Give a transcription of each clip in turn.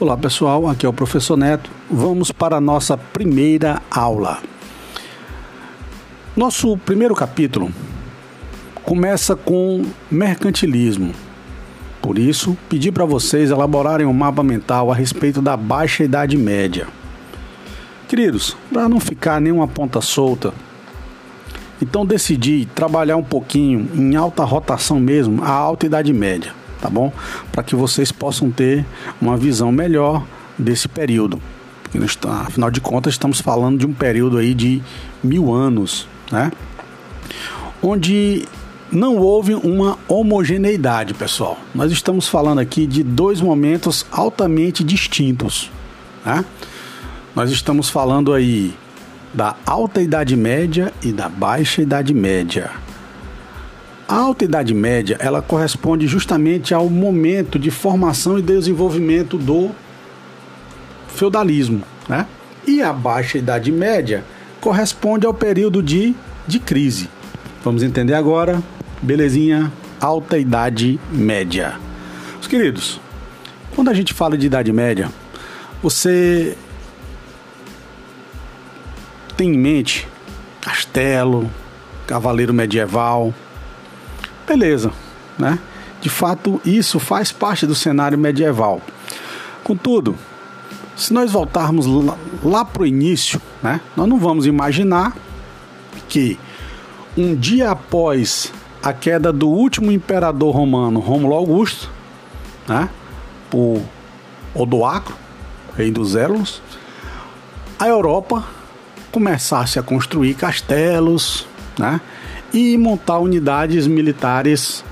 Olá pessoal, aqui é o professor Neto. Vamos para a nossa primeira aula. Nosso primeiro capítulo começa com mercantilismo. Por isso, pedi para vocês elaborarem um mapa mental a respeito da Baixa Idade Média. Queridos, para não ficar nenhuma ponta solta, então decidi trabalhar um pouquinho em alta rotação mesmo, a Alta Idade Média tá bom? Para que vocês possam ter uma visão melhor desse período. Porque, afinal de contas, estamos falando de um período aí de mil anos, né? Onde não houve uma homogeneidade, pessoal. Nós estamos falando aqui de dois momentos altamente distintos, né? Nós estamos falando aí da Alta Idade Média e da Baixa Idade Média. A Alta Idade Média, ela corresponde justamente ao momento de formação e desenvolvimento do feudalismo, né? E a Baixa Idade Média corresponde ao período de, de crise. Vamos entender agora, belezinha? Alta Idade Média. Os queridos, quando a gente fala de Idade Média, você tem em mente castelo, cavaleiro medieval, beleza, né? De fato, isso faz parte do cenário medieval. Contudo, se nós voltarmos lá, lá para o início, né, nós não vamos imaginar que um dia após a queda do último imperador romano, Rômulo Augusto, né, por Odoacro, rei dos Élos, a Europa começasse a construir castelos, né, e montar unidades militares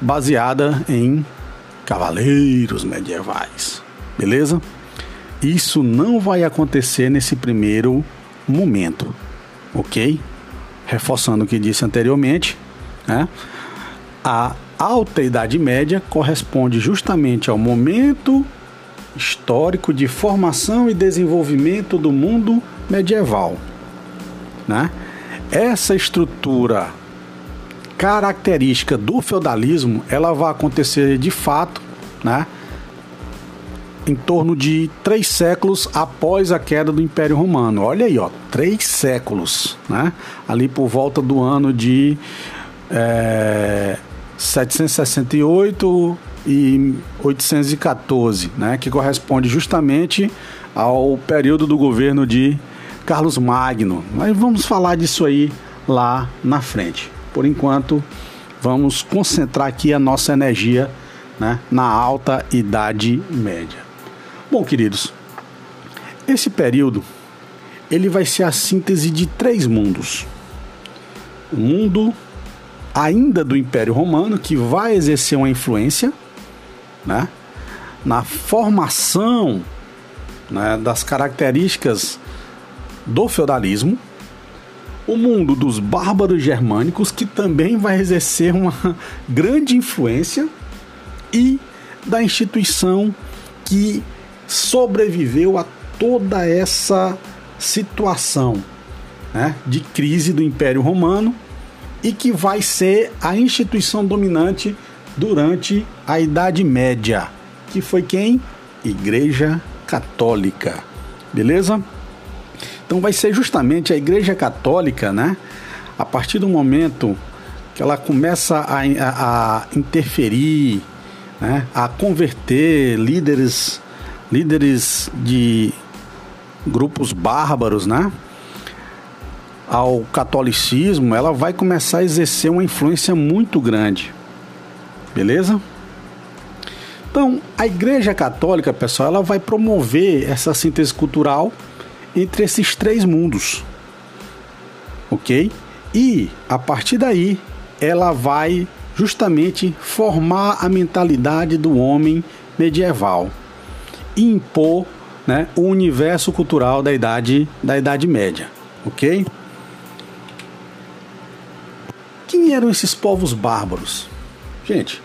baseada em cavaleiros medievais. Beleza? Isso não vai acontecer nesse primeiro momento, ok? Reforçando o que disse anteriormente, né? a alta Idade Média corresponde justamente ao momento histórico de formação e desenvolvimento do mundo medieval, né? Essa estrutura característica do feudalismo, ela vai acontecer de fato, né? Em torno de três séculos após a queda do Império Romano. Olha aí, ó, três séculos, né? Ali por volta do ano de é, 768 e 814, né? Que corresponde justamente ao período do governo de Carlos Magno. Mas vamos falar disso aí lá na frente. Por enquanto, vamos concentrar aqui a nossa energia né, na alta idade média. Bom, queridos, esse período ele vai ser a síntese de três mundos. O mundo ainda do Império Romano, que vai exercer uma influência né, na formação né, das características do feudalismo, o mundo dos bárbaros germânicos, que também vai exercer uma grande influência, e da instituição que sobreviveu a toda essa situação né, de crise do Império Romano e que vai ser a instituição dominante durante a Idade Média, que foi quem? Igreja Católica. Beleza? Então vai ser justamente a Igreja Católica, né? A partir do momento que ela começa a, a, a interferir, né? a converter líderes, líderes de grupos bárbaros, né? ao catolicismo, ela vai começar a exercer uma influência muito grande. Beleza? Então, a Igreja Católica, pessoal, ela vai promover essa síntese cultural entre esses três mundos. Ok? E a partir daí ela vai justamente formar a mentalidade do homem medieval e impor né, o universo cultural da idade, da idade média. Ok? Quem eram esses povos bárbaros? Gente,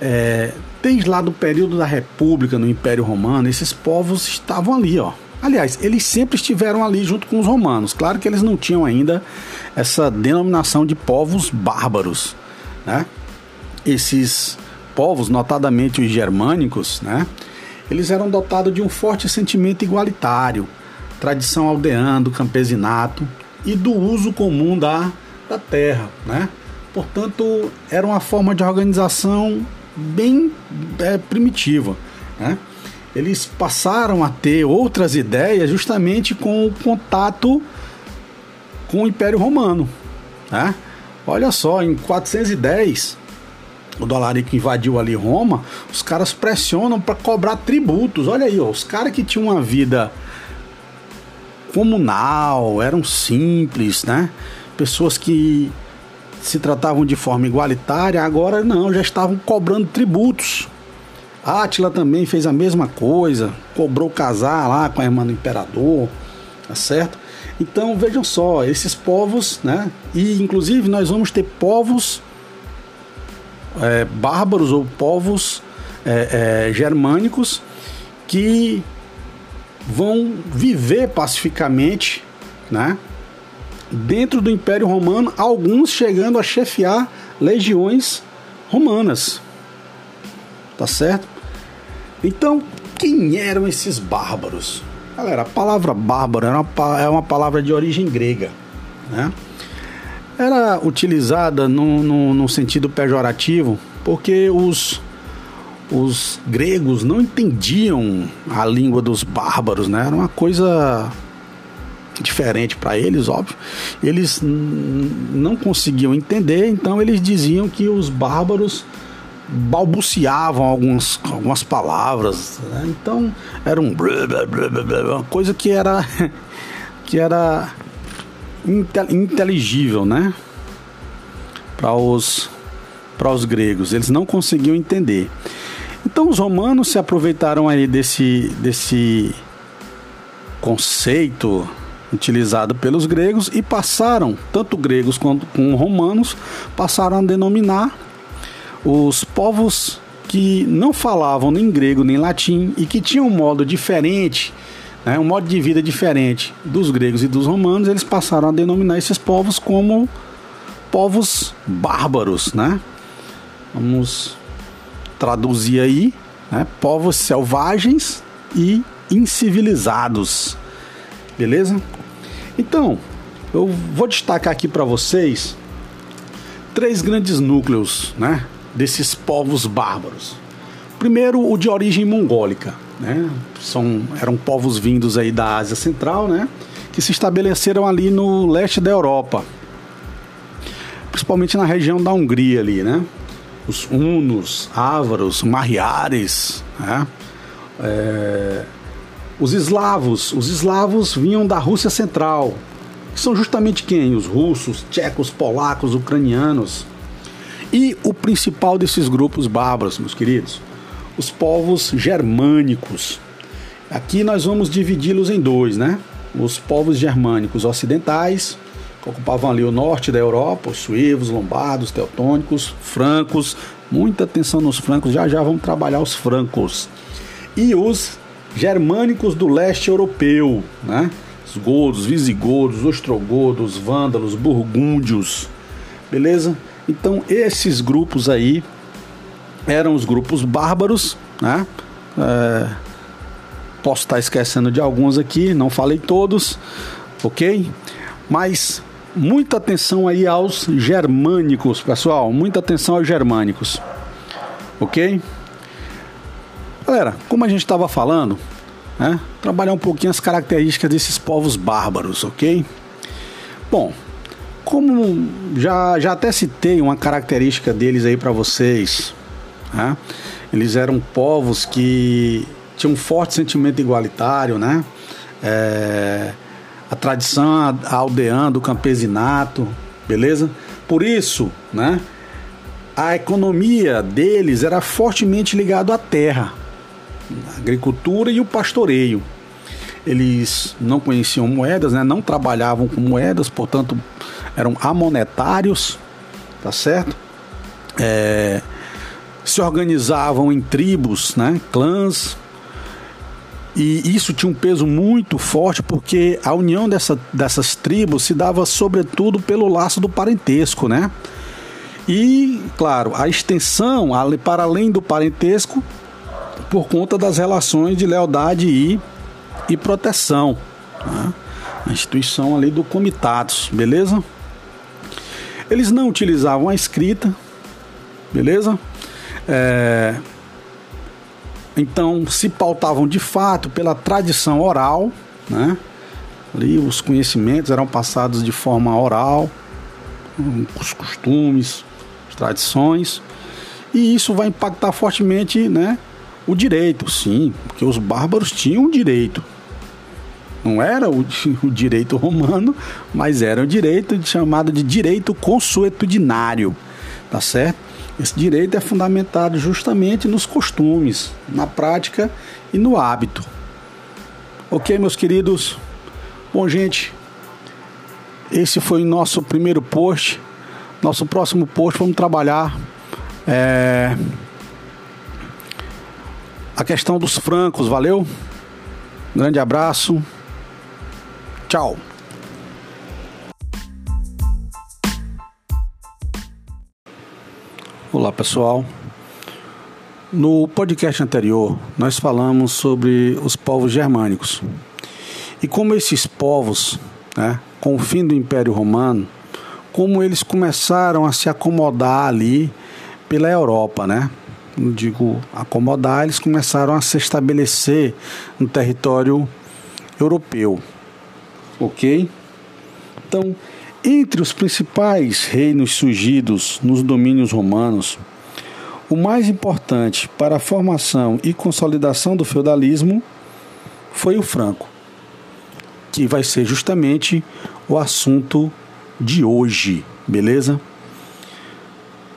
é, desde lá do período da República no Império Romano, esses povos estavam ali, ó, Aliás, eles sempre estiveram ali junto com os romanos. Claro que eles não tinham ainda essa denominação de povos bárbaros, né? Esses povos, notadamente os germânicos, né? eles eram dotados de um forte sentimento igualitário, tradição aldeã do campesinato e do uso comum da, da terra, né? Portanto, era uma forma de organização bem é, primitiva, né? Eles passaram a ter outras ideias justamente com o contato com o Império Romano, né? Olha só, em 410 o Dolarico invadiu ali Roma, os caras pressionam para cobrar tributos. Olha aí, ó, os caras que tinham uma vida comunal, eram simples, né? Pessoas que se tratavam de forma igualitária, agora não, já estavam cobrando tributos. Átila também fez a mesma coisa, cobrou casar lá com a irmã do imperador, tá certo? Então vejam só, esses povos, né? E inclusive nós vamos ter povos é, bárbaros ou povos é, é, germânicos que vão viver pacificamente, né? Dentro do Império Romano, alguns chegando a chefiar legiões romanas. Tá certo? Então, quem eram esses bárbaros? Galera, a palavra bárbaro é uma, palavra de origem grega, né? era utilizada no, no, no sentido pejorativo porque os, os gregos não entendiam a língua dos bárbaros, né? Era uma coisa diferente para eles, óbvio. Eles não conseguiam entender, então eles diziam que os bárbaros balbuciavam algumas, algumas palavras. Né? Então era um blá, blá, blá, uma coisa que era que era inteligível, né? Para os para os gregos, eles não conseguiam entender. Então os romanos se aproveitaram aí desse desse conceito utilizado pelos gregos e passaram, tanto gregos quanto romanos, passaram a denominar os povos que não falavam nem grego nem latim e que tinham um modo diferente né, um modo de vida diferente dos gregos e dos romanos, eles passaram a denominar esses povos como povos bárbaros, né? Vamos traduzir aí, né? Povos selvagens e incivilizados. Beleza? Então, eu vou destacar aqui para vocês três grandes núcleos, né, desses povos bárbaros. Primeiro, o de origem mongólica, né? São, eram povos vindos aí da Ásia Central, né? Que se estabeleceram ali no leste da Europa, principalmente na região da Hungria ali, né? Os hunos, ávaros, mariares, né? É, os eslavos, os eslavos vinham da Rússia Central, que são justamente quem? Os russos, tchecos, polacos, ucranianos. E o principal desses grupos bárbaros, meus queridos, os povos germânicos. Aqui nós vamos dividi-los em dois, né? Os povos germânicos ocidentais, que ocupavam ali o norte da Europa, os suevos, lombardos, teutônicos, francos. Muita atenção nos francos, já já vamos trabalhar os francos. E os germânicos do leste europeu, né? Os godos, visigodos, ostrogodos, vândalos, burgúndios. Beleza? Então esses grupos aí eram os grupos bárbaros, né? É, posso estar esquecendo de alguns aqui, não falei todos, ok? Mas muita atenção aí aos germânicos, pessoal, muita atenção aos germânicos, ok? Galera, como a gente estava falando, né? Trabalhar um pouquinho as características desses povos bárbaros, ok? Bom, como já, já até citei uma característica deles aí para vocês né? Eles eram povos que tinham um forte sentimento igualitário, né? É, a tradição aldeã do campesinato, beleza? Por isso, né? A economia deles era fortemente ligada à terra, a agricultura e o pastoreio. Eles não conheciam moedas, né? não trabalhavam com moedas, portanto eram amonetários, tá certo? É, se organizavam em tribos, né, clãs, e isso tinha um peso muito forte porque a união dessa, dessas tribos se dava sobretudo pelo laço do parentesco, né? E, claro, a extensão, para além do parentesco, por conta das relações de lealdade e, e proteção. Né? A instituição ali do comitados, beleza? Eles não utilizavam a escrita, beleza? É, então se pautavam de fato pela tradição oral, né? Ali os conhecimentos eram passados de forma oral, os costumes, as tradições, e isso vai impactar fortemente, né? O direito, sim, porque os bárbaros tinham direito. Não era o, o direito romano, mas era o direito chamado de direito consuetudinário, tá certo? Esse direito é fundamentado justamente nos costumes, na prática e no hábito. Ok, meus queridos? Bom, gente, esse foi o nosso primeiro post. Nosso próximo post vamos trabalhar é, a questão dos francos. Valeu? grande abraço. Tchau. Olá pessoal. No podcast anterior, nós falamos sobre os povos germânicos e como esses povos, né, com o fim do Império Romano, como eles começaram a se acomodar ali pela Europa, né? Não digo acomodar, eles começaram a se estabelecer no território europeu, ok? Então, entre os principais reinos surgidos nos domínios romanos, o mais importante para a formação e consolidação do feudalismo foi o franco, que vai ser justamente o assunto de hoje, beleza?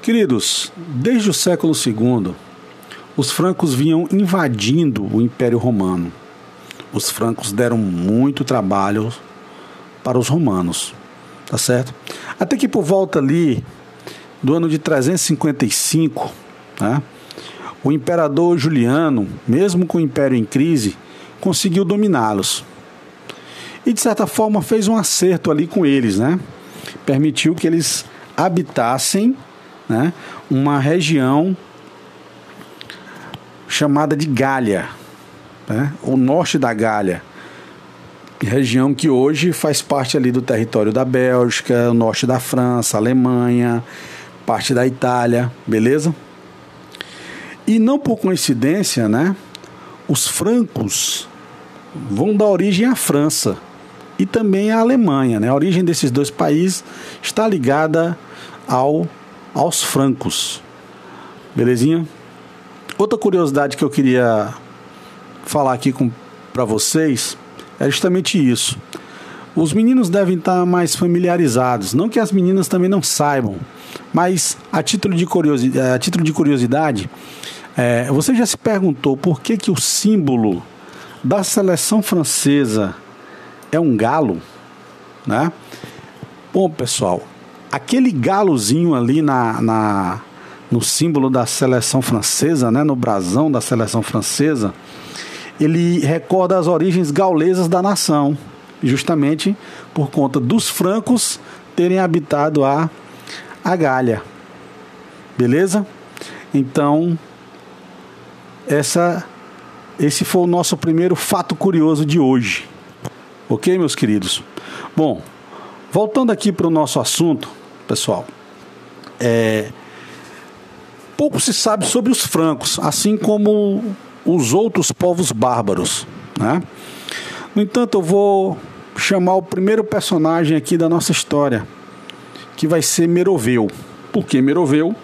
Queridos, desde o século II, os francos vinham invadindo o Império Romano. Os francos deram muito trabalho para os romanos tá certo? Até que por volta ali do ano de 355, né, o imperador Juliano, mesmo com o império em crise, conseguiu dominá-los. E de certa forma fez um acerto ali com eles, né? Permitiu que eles habitassem né, uma região chamada de Gália, né, o norte da Gália, região que hoje faz parte ali do território da Bélgica, norte da França, Alemanha, parte da Itália, beleza? E não por coincidência, né? Os francos vão dar origem à França e também à Alemanha, né? A origem desses dois países está ligada ao aos francos. Belezinha? Outra curiosidade que eu queria falar aqui para vocês é justamente isso. Os meninos devem estar mais familiarizados, não que as meninas também não saibam, mas a título de curiosidade, a título de curiosidade é, você já se perguntou por que, que o símbolo da seleção francesa é um galo? Né? Bom, pessoal, aquele galozinho ali na, na, no símbolo da seleção francesa, né, no brasão da seleção francesa, ele recorda as origens gaulesas da nação, justamente por conta dos francos terem habitado a, a Gália. Beleza? Então, essa, esse foi o nosso primeiro fato curioso de hoje. Ok, meus queridos? Bom, voltando aqui para o nosso assunto, pessoal, é, pouco se sabe sobre os francos, assim como os outros povos bárbaros. Né? No entanto, eu vou chamar o primeiro personagem aqui da nossa história, que vai ser Meroveu. Por que Meroveu?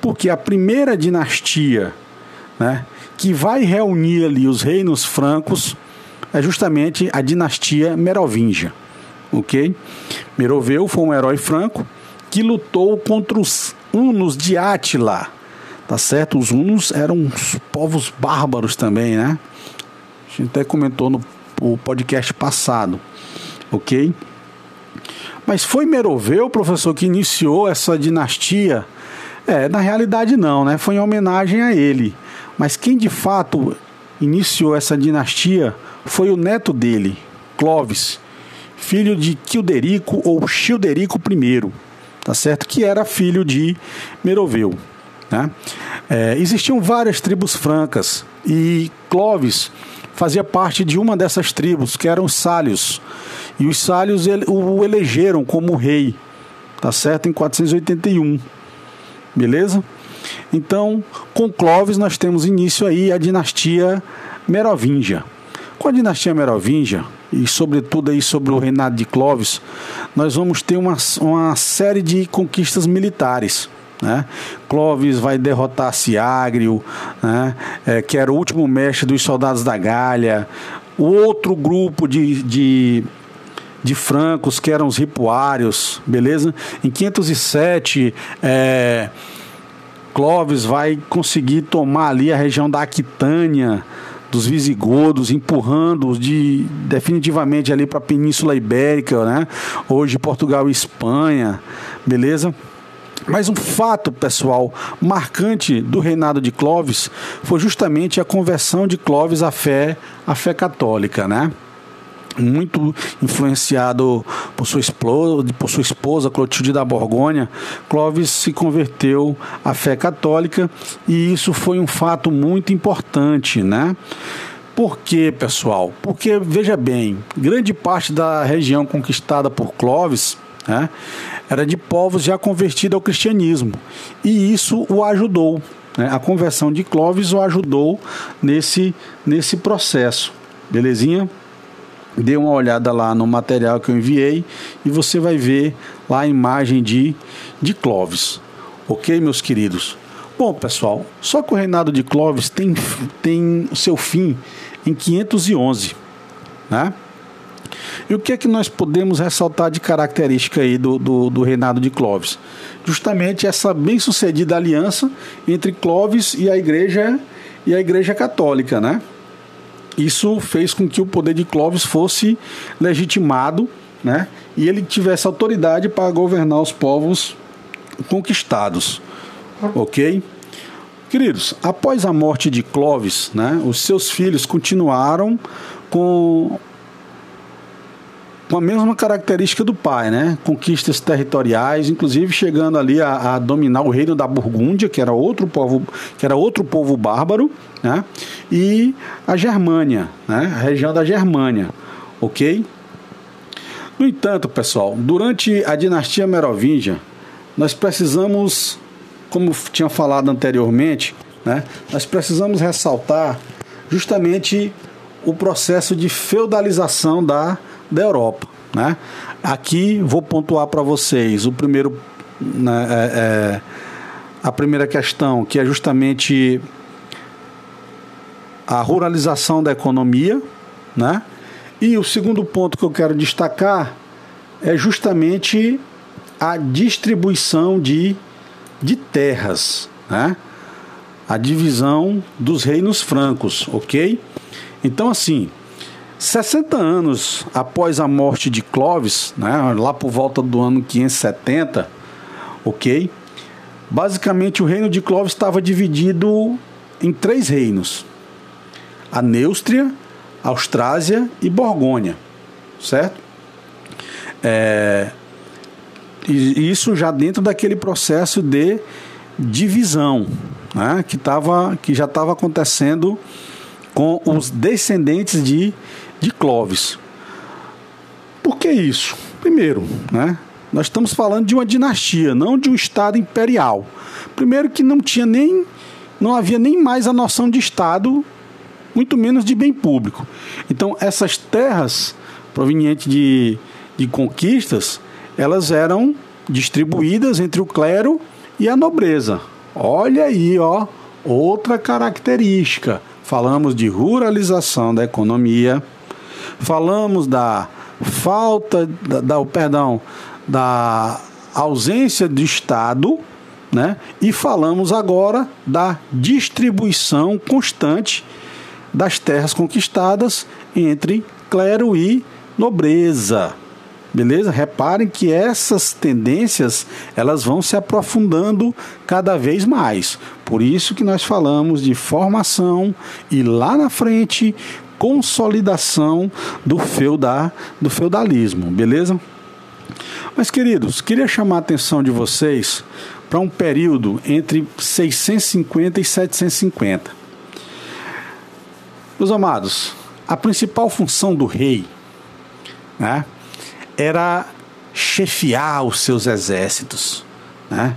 Porque a primeira dinastia né, que vai reunir ali os reinos francos é justamente a dinastia Merovingia. Ok? Meroveu foi um herói franco que lutou contra os hunos de Átila Tá certo? Os hunos eram uns povos bárbaros também, né? A gente até comentou no, podcast passado, ok? Mas foi Meroveu, professor, que iniciou essa dinastia? É, na realidade não, né? Foi em homenagem a ele. Mas quem de fato iniciou essa dinastia foi o neto dele, Clovis, filho de Quilderico ou Childerico I, tá certo? Que era filho de Meroveu. Né? É, existiam várias tribos francas e Clovis fazia parte de uma dessas tribos, que eram os Sálios. E os Sálios o elegeram como rei, tá certo? Em 481. Beleza? Então, com Clovis nós temos início aí a dinastia Merovingia. Com a dinastia Merovingia, e sobretudo aí sobre o reinado de Clovis, nós vamos ter uma, uma série de conquistas militares. Né? Clovis vai derrotar Ciagrio, né? É, que era o último mestre dos soldados da Galha. O outro grupo de, de, de francos, que eram os ripuários, beleza? Em 507, é, Clovis vai conseguir tomar ali a região da Aquitânia, dos visigodos, empurrando de definitivamente ali para a Península Ibérica, né? Hoje Portugal e Espanha, beleza? Mas um fato, pessoal, marcante do reinado de Clovis foi justamente a conversão de Clovis à fé, à fé católica, né? muito influenciado por sua esposa, por sua esposa Clotilde da Borgonha, Clovis se converteu à fé católica e isso foi um fato muito importante, né? Por quê, pessoal? Porque, veja bem, grande parte da região conquistada por Clovis né, era de povos já convertidos ao cristianismo e isso o ajudou. Né? A conversão de Clovis o ajudou nesse, nesse processo. Belezinha? dê uma olhada lá no material que eu enviei e você vai ver lá a imagem de, de Clovis. Ok, meus queridos? Bom, pessoal, só que o reinado de Clovis tem, tem seu fim em 511, né? E o que é que nós podemos ressaltar de característica aí do, do, do reinado de Clovis? Justamente essa bem-sucedida aliança entre Clovis e a igreja e a igreja católica, né? Isso fez com que o poder de Clovis fosse legitimado, né? E ele tivesse autoridade para governar os povos conquistados. OK? Queridos, após a morte de Clovis, né, os seus filhos continuaram com com a mesma característica do pai, né? Conquistas territoriais, inclusive chegando ali a, a, dominar o reino da Burgúndia, que era outro povo, que era outro povo bárbaro, né? E a Germânia, né? A região da Germânia, ok? No entanto, pessoal, durante a dinastia Merovingia, nós precisamos, como tinha falado anteriormente, né? Nós precisamos ressaltar justamente o processo de feudalização da da Europa. Né? Aqui vou pontuar para vocês o primeiro, né, é, é, a primeira questão, que é justamente a ruralização da economia, né? E o segundo ponto que eu quero destacar é justamente a distribuição de, de terras, né? A divisão dos reinos francos, ok? Então, assim, 60 anos após a morte de Clovis, né, lá por volta do ano 570, ok? Basicamente o reino de Clovis estava dividido em três reinos: a Neustria, Austrásia e Borgônia, certo? É, e isso já dentro daquele processo de divisão, né, que, tava, que já estava acontecendo com os descendentes de de Clovis. Por que isso? Primeiro, né, nós estamos falando de uma dinastia, não de um estado imperial. Primeiro que não tinha nem não havia nem mais a noção de estado, muito menos de bem público. Então, essas terras provenientes de, de conquistas, elas eram distribuídas entre o clero e a nobreza. Olha aí, ó, outra característica. Falamos de ruralização da economia, falamos da falta, da, da perdão, da ausência de Estado, né? E falamos agora da distribuição constante das terras conquistadas entre clero e nobreza. Beleza? Reparem que essas tendências elas vão se aprofundando cada vez mais. Por isso que nós falamos de formação e lá na frente consolidação do, do feudalismo, beleza? Mas, queridos, queria chamar a atenção de vocês para um período entre 650 e 750. Meus amados, a principal função do rei né, era chefiar os seus exércitos, né?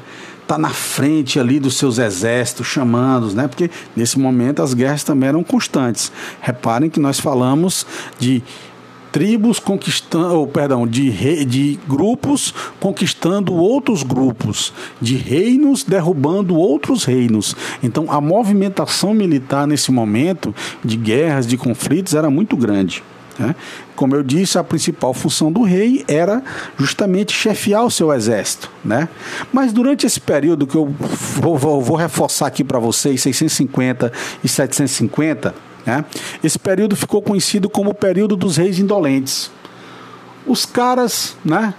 Tá na frente ali dos seus exércitos, chamando, né? Porque nesse momento as guerras também eram constantes. Reparem que nós falamos de tribos conquistando, ou, perdão, de, de grupos conquistando outros grupos, de reinos derrubando outros reinos. Então a movimentação militar nesse momento de guerras, de conflitos era muito grande. Né? Como eu disse, a principal função do rei era justamente chefiar o seu exército. Né? Mas durante esse período que eu vou, vou, vou reforçar aqui para vocês, 650 e 750, né? Esse período ficou conhecido como o período dos reis indolentes. Os caras né,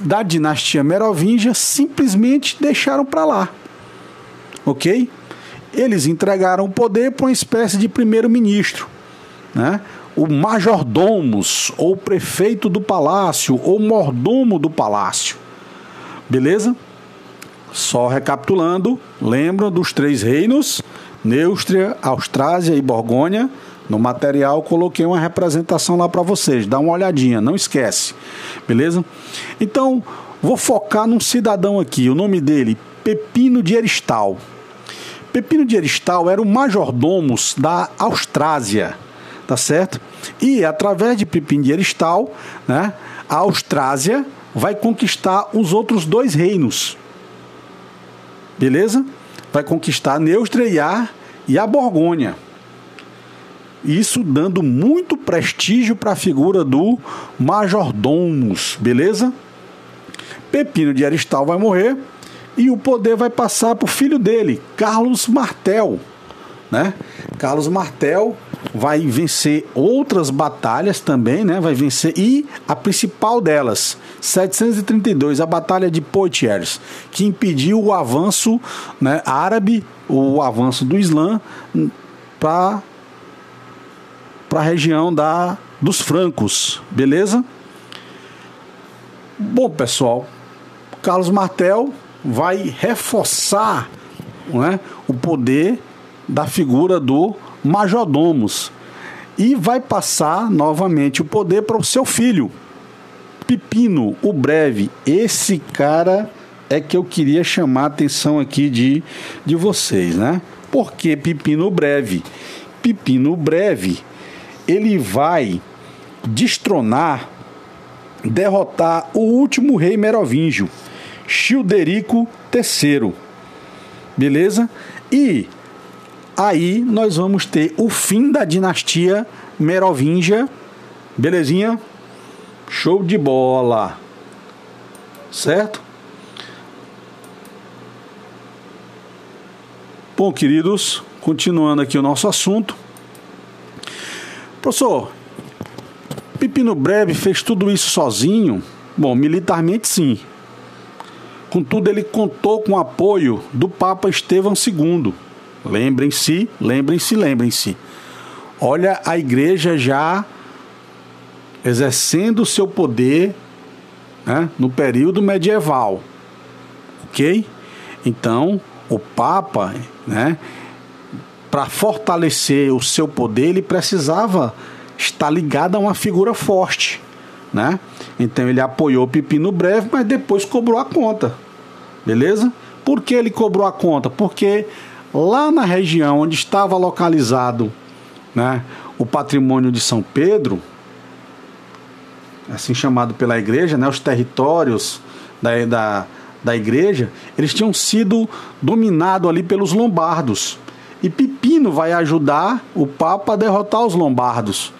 da dinastia merovingia simplesmente deixaram para lá. Ok? Eles entregaram o poder para uma espécie de primeiro-ministro. Né? O majordomos, ou prefeito do palácio, ou mordomo do palácio. Beleza? Só recapitulando, lembram dos três reinos? Neustria, Austrásia e Borgônia. No material coloquei uma representação lá para vocês, dá uma olhadinha, não esquece. Beleza? Então, vou focar num cidadão aqui, o nome dele, Pepino de Eristal. Pepino de Eristal era o majordomos da Austrásia, tá certo? E através de Eristal, né, a Austrásia vai conquistar os outros dois reinos. Beleza? vai conquistar Neustria e a Borgonha. Isso dando muito prestígio para a figura do majordomos, beleza? Pepino de Aristal vai morrer e o poder vai passar para o filho dele, Carlos Martel. Né? Carlos Martel vai vencer outras batalhas também, né? Vai vencer e a principal delas, 732, a batalha de Poitiers, que impediu o avanço, né, árabe, o avanço do Islã para para a região da dos francos, beleza? Bom, pessoal, Carlos Martel vai reforçar né, o poder da figura do majordomos e vai passar novamente o poder para o seu filho, Pipino, o breve. Esse cara é que eu queria chamar a atenção aqui de, de vocês, né? Por que Pipino breve? Pipino breve, ele vai destronar, derrotar o último rei merovingio, Childerico III. Beleza? E aí nós vamos ter o fim da dinastia merovingia. Belezinha? Show de bola. Certo? Bom, queridos, continuando aqui o nosso assunto. Professor, Pepino Breve fez tudo isso sozinho? Bom, militarmente sim. Contudo, ele contou com o apoio do Papa Estevão II Lembrem-se, lembrem-se, lembrem-se. Olha a igreja já exercendo o seu poder né, no período medieval. Ok? Então, o Papa, né, para fortalecer o seu poder, ele precisava estar ligado a uma figura forte. Né? Então ele apoiou Pepino Breve, mas depois cobrou a conta. Beleza? Por que ele cobrou a conta? Porque lá na região onde estava localizado né, o patrimônio de São Pedro, assim chamado pela igreja, né, os territórios da, da, da igreja, eles tinham sido dominados ali pelos lombardos. E Pipino vai ajudar o Papa a derrotar os lombardos.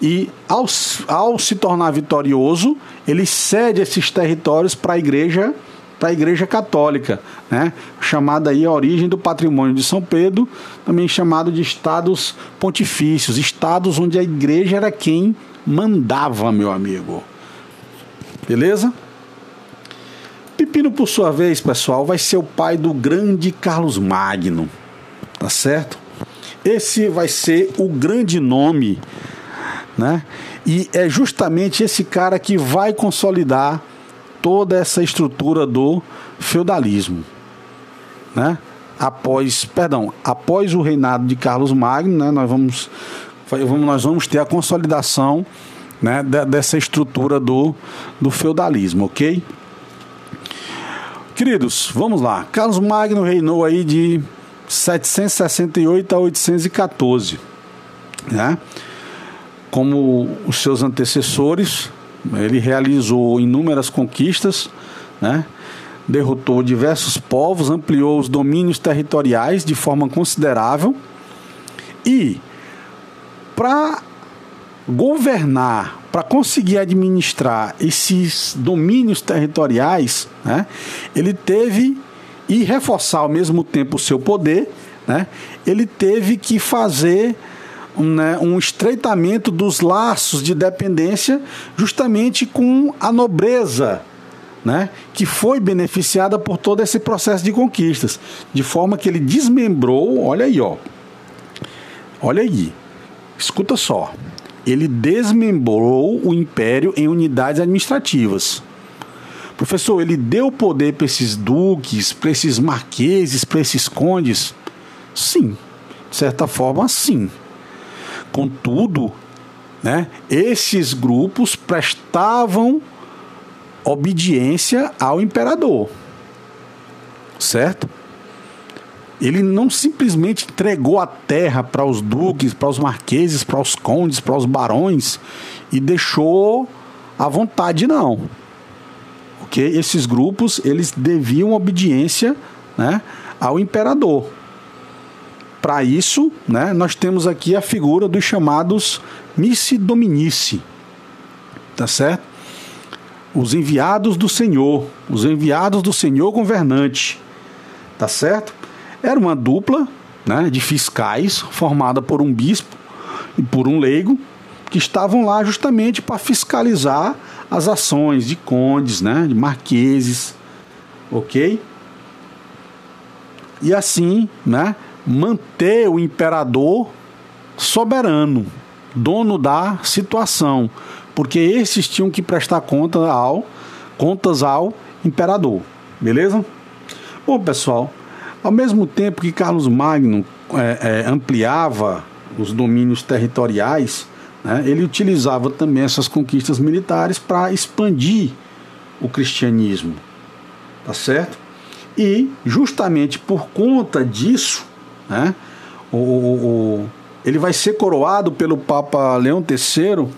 E ao, ao se tornar vitorioso, ele cede esses territórios para a igreja para a Igreja Católica, né? chamada aí a origem do patrimônio de São Pedro, também chamado de estados pontifícios, estados onde a igreja era quem mandava, meu amigo. Beleza? Pepino, por sua vez, pessoal, vai ser o pai do grande Carlos Magno, tá certo? Esse vai ser o grande nome, né? E é justamente esse cara que vai consolidar toda essa estrutura do feudalismo. né? Após, perdão, após o reinado de Carlos Magno, né? Nós vamos, nós vamos ter a consolidação né, dessa estrutura do, do feudalismo, ok? Queridos, vamos lá. Carlos Magno reinou aí de 768 a 814, né? Como os seus antecessores, ele realizou inúmeras conquistas, né? derrotou diversos povos, ampliou os domínios territoriais de forma considerável. E para governar, para conseguir administrar esses domínios territoriais, né, ele teve e reforçar ao mesmo tempo o seu poder, né, ele teve que fazer né, um estreitamento dos laços de dependência justamente com a nobreza, né, que foi beneficiada por todo esse processo de conquistas, de forma que ele desmembrou, olha aí, ó, olha aí, escuta só, ele desmembrou o império em unidades administrativas. Professor, ele deu poder para esses duques, para esses marqueses, para esses condes? Sim, de certa forma, sim. Contudo, né, esses grupos prestavam obediência ao imperador. Certo? Ele não simplesmente entregou a terra para os duques, para os marqueses, para os condes, para os barões e deixou à vontade, não. Ok? Esses grupos eles deviam obediência né, ao imperador. Para isso, né, nós temos aqui a figura dos chamados missi dominici, tá certo? Os enviados do Senhor, os enviados do Senhor governante, tá certo? Era uma dupla, né, de fiscais formada por um bispo e por um leigo que estavam lá justamente para fiscalizar as ações de condes, né, de marqueses, ok? E assim, né, manter o imperador soberano, dono da situação, porque esses tinham que prestar conta ao, contas ao imperador, beleza? Bom, pessoal, ao mesmo tempo que Carlos Magno é, é, ampliava os domínios territoriais, né, ele utilizava também essas conquistas militares para expandir o cristianismo, tá certo? E justamente por conta disso, né? O, o, ele vai ser coroado pelo Papa Leão III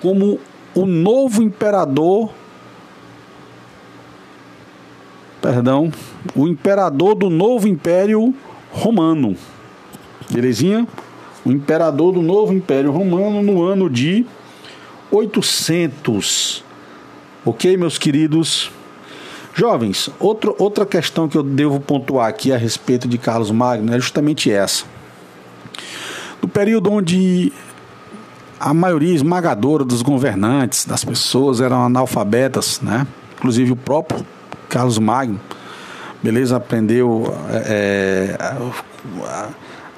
como o novo imperador. Perdão, o imperador do novo Império Romano. Belezinha? O imperador do novo Império Romano no ano de 800. Ok, meus queridos? Jovens, outro, outra questão que eu devo pontuar aqui a respeito de Carlos Magno é justamente essa. No período onde a maioria esmagadora dos governantes, das pessoas, eram analfabetas, né? inclusive o próprio Carlos Magno, beleza, aprendeu é, a,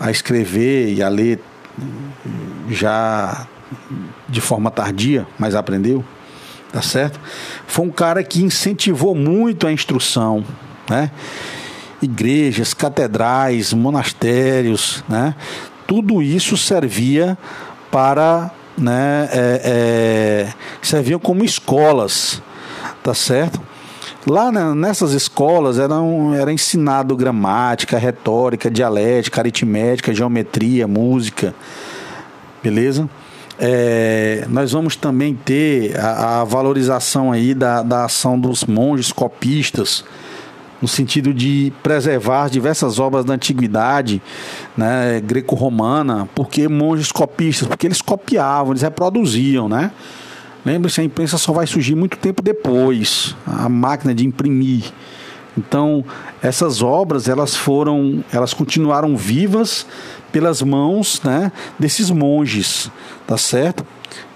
a escrever e a ler já de forma tardia, mas aprendeu tá certo? Foi um cara que incentivou muito a instrução, né? Igrejas, catedrais, monastérios, né? Tudo isso servia para, né? É, é, serviam como escolas, tá certo? Lá né, nessas escolas eram, era ensinado gramática, retórica, dialética, aritmética, geometria, música, beleza? É, nós vamos também ter a, a valorização aí da, da ação dos monges copistas, no sentido de preservar diversas obras da antiguidade né, greco-romana, porque monges copistas, porque eles copiavam, eles reproduziam, né? Lembre-se, a imprensa só vai surgir muito tempo depois, a máquina de imprimir. Então, essas obras, elas foram, elas continuaram vivas pelas mãos né, desses monges, tá certo?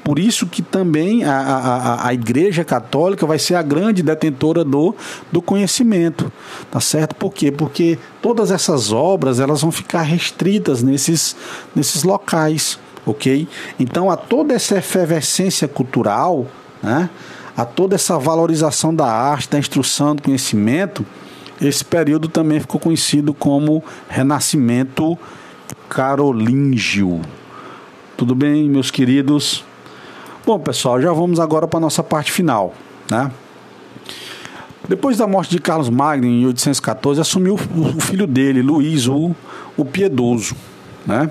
Por isso que também a, a, a Igreja Católica vai ser a grande detentora do, do conhecimento, tá certo? Por quê? Porque todas essas obras elas vão ficar restritas nesses, nesses locais, ok? Então, a toda essa efervescência cultural, né? a toda essa valorização da arte, da instrução, do conhecimento, esse período também ficou conhecido como Renascimento Carolíngio. Tudo bem, meus queridos? Bom, pessoal, já vamos agora para a nossa parte final, né? Depois da morte de Carlos Magno em 814, assumiu o filho dele, Luís, o, o Piedoso, né?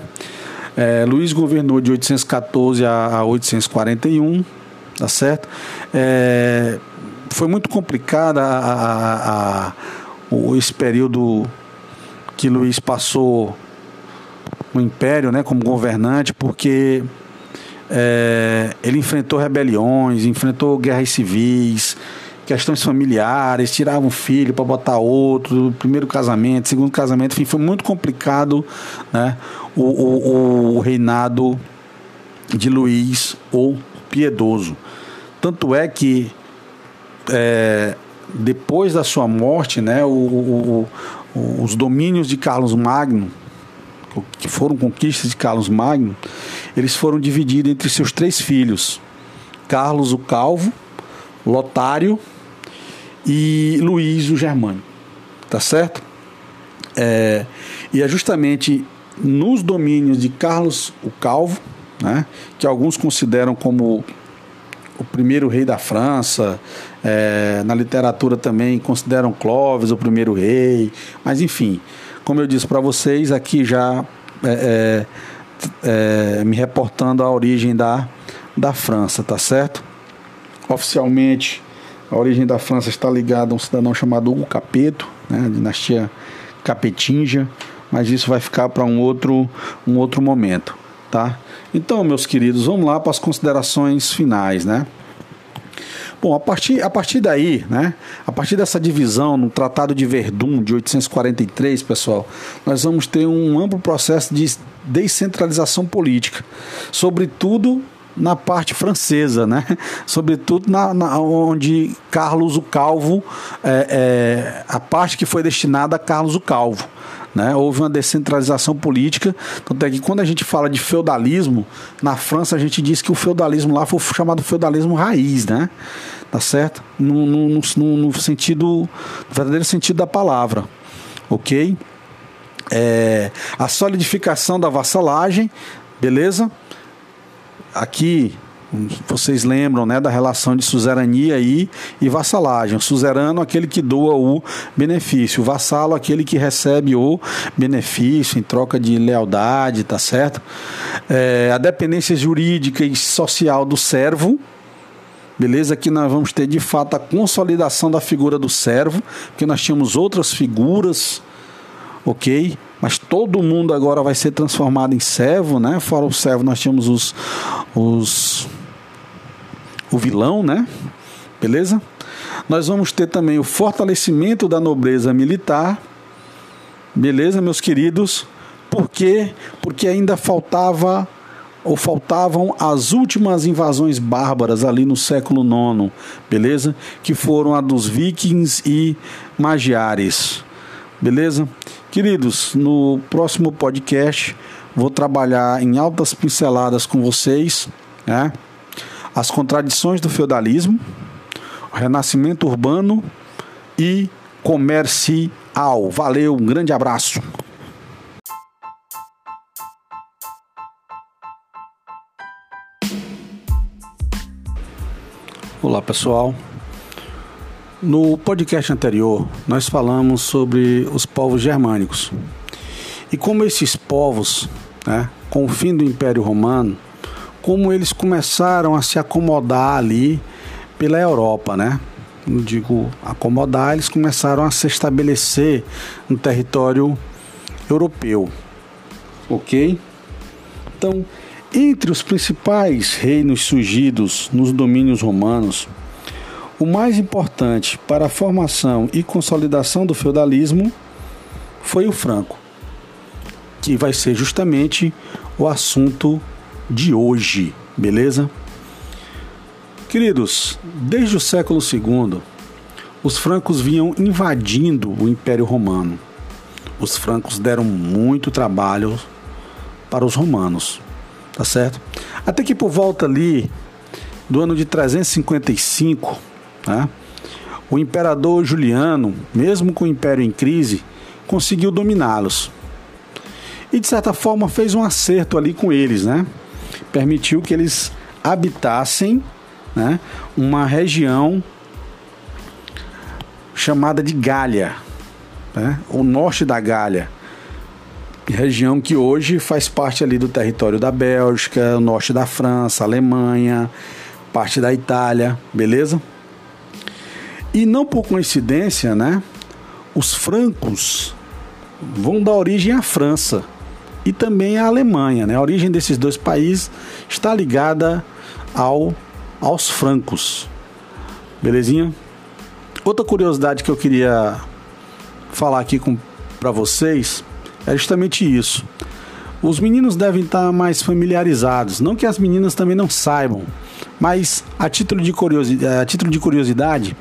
É, Luís governou de 814 a 841, tá certo? É, foi muito complicada a, a, a, esse período que Luís passou no Império, né, como governante, porque é, ele enfrentou rebeliões, enfrentou guerras civis, questões familiares, tirava um filho para botar outro, primeiro casamento, segundo casamento, enfim, foi muito complicado né, o, o, o reinado de Luís ou Piedoso. Tanto é que é, depois da sua morte, né, o, o, os domínios de Carlos Magno, que foram conquistas de Carlos Magno, eles foram divididos entre seus três filhos: Carlos o Calvo, Lotário e Luís o Germânico. Tá certo? É, e é justamente nos domínios de Carlos o Calvo, né, que alguns consideram como o primeiro rei da França, é, na literatura também consideram Clovis o primeiro rei, mas enfim, como eu disse para vocês, aqui já é, é, é, me reportando a origem da, da França, tá certo? Oficialmente, a origem da França está ligada a um cidadão chamado Hugo Capeto, né, dinastia Capetinja, mas isso vai ficar para um outro, um outro momento, tá? Então, meus queridos, vamos lá para as considerações finais, né? Bom, a partir, a partir daí, né, a partir dessa divisão no Tratado de Verdun de 843, pessoal, nós vamos ter um amplo processo de descentralização política, sobretudo na parte francesa, né? Sobretudo na, na onde Carlos o Calvo, é, é, a parte que foi destinada a Carlos o Calvo. Né? Houve uma descentralização política, tanto é que quando a gente fala de feudalismo, na França a gente diz que o feudalismo lá foi chamado feudalismo raiz, né? Tá certo? No, no, no, no sentido, no verdadeiro sentido da palavra, ok? É, a solidificação da vassalagem, beleza? Aqui vocês lembram né, da relação de suzerania e, e vassalagem. O suzerano, aquele que doa o benefício. O vassalo, aquele que recebe o benefício em troca de lealdade, tá certo? É, a dependência jurídica e social do servo. Beleza? Aqui nós vamos ter de fato a consolidação da figura do servo, porque nós tínhamos outras figuras, ok? mas todo mundo agora vai ser transformado em servo, né? Fora o servo, nós tínhamos os, os o vilão, né? Beleza? Nós vamos ter também o fortalecimento da nobreza militar. Beleza, meus queridos? Por quê? Porque ainda faltava ou faltavam as últimas invasões bárbaras ali no século IX, beleza? Que foram a dos vikings e magiares, beleza? Queridos, no próximo podcast vou trabalhar em altas pinceladas com vocês, né? As contradições do feudalismo, o renascimento urbano e comercial. Valeu, um grande abraço. Olá pessoal. No podcast anterior, nós falamos sobre os povos germânicos e como esses povos, né, com o fim do Império Romano, como eles começaram a se acomodar ali pela Europa, né? Não digo acomodar, eles começaram a se estabelecer no território europeu, ok? Então, entre os principais reinos surgidos nos domínios romanos, o mais importante para a formação e consolidação do feudalismo foi o franco, que vai ser justamente o assunto de hoje, beleza? Queridos, desde o século II, os francos vinham invadindo o Império Romano. Os francos deram muito trabalho para os romanos, tá certo? Até que por volta ali do ano de 355, né, o imperador Juliano, mesmo com o império em crise, conseguiu dominá-los. E de certa forma fez um acerto ali com eles, né? Permitiu que eles habitassem né, uma região chamada de Gália, né, o norte da Gália, região que hoje faz parte ali do território da Bélgica, o norte da França, Alemanha, parte da Itália, beleza? E não por coincidência, né? Os francos vão dar origem à França e também à Alemanha, né? A origem desses dois países está ligada ao aos francos. Belezinha? Outra curiosidade que eu queria falar aqui para vocês é justamente isso. Os meninos devem estar mais familiarizados, não que as meninas também não saibam, mas a título de curiosidade, a título de curiosidade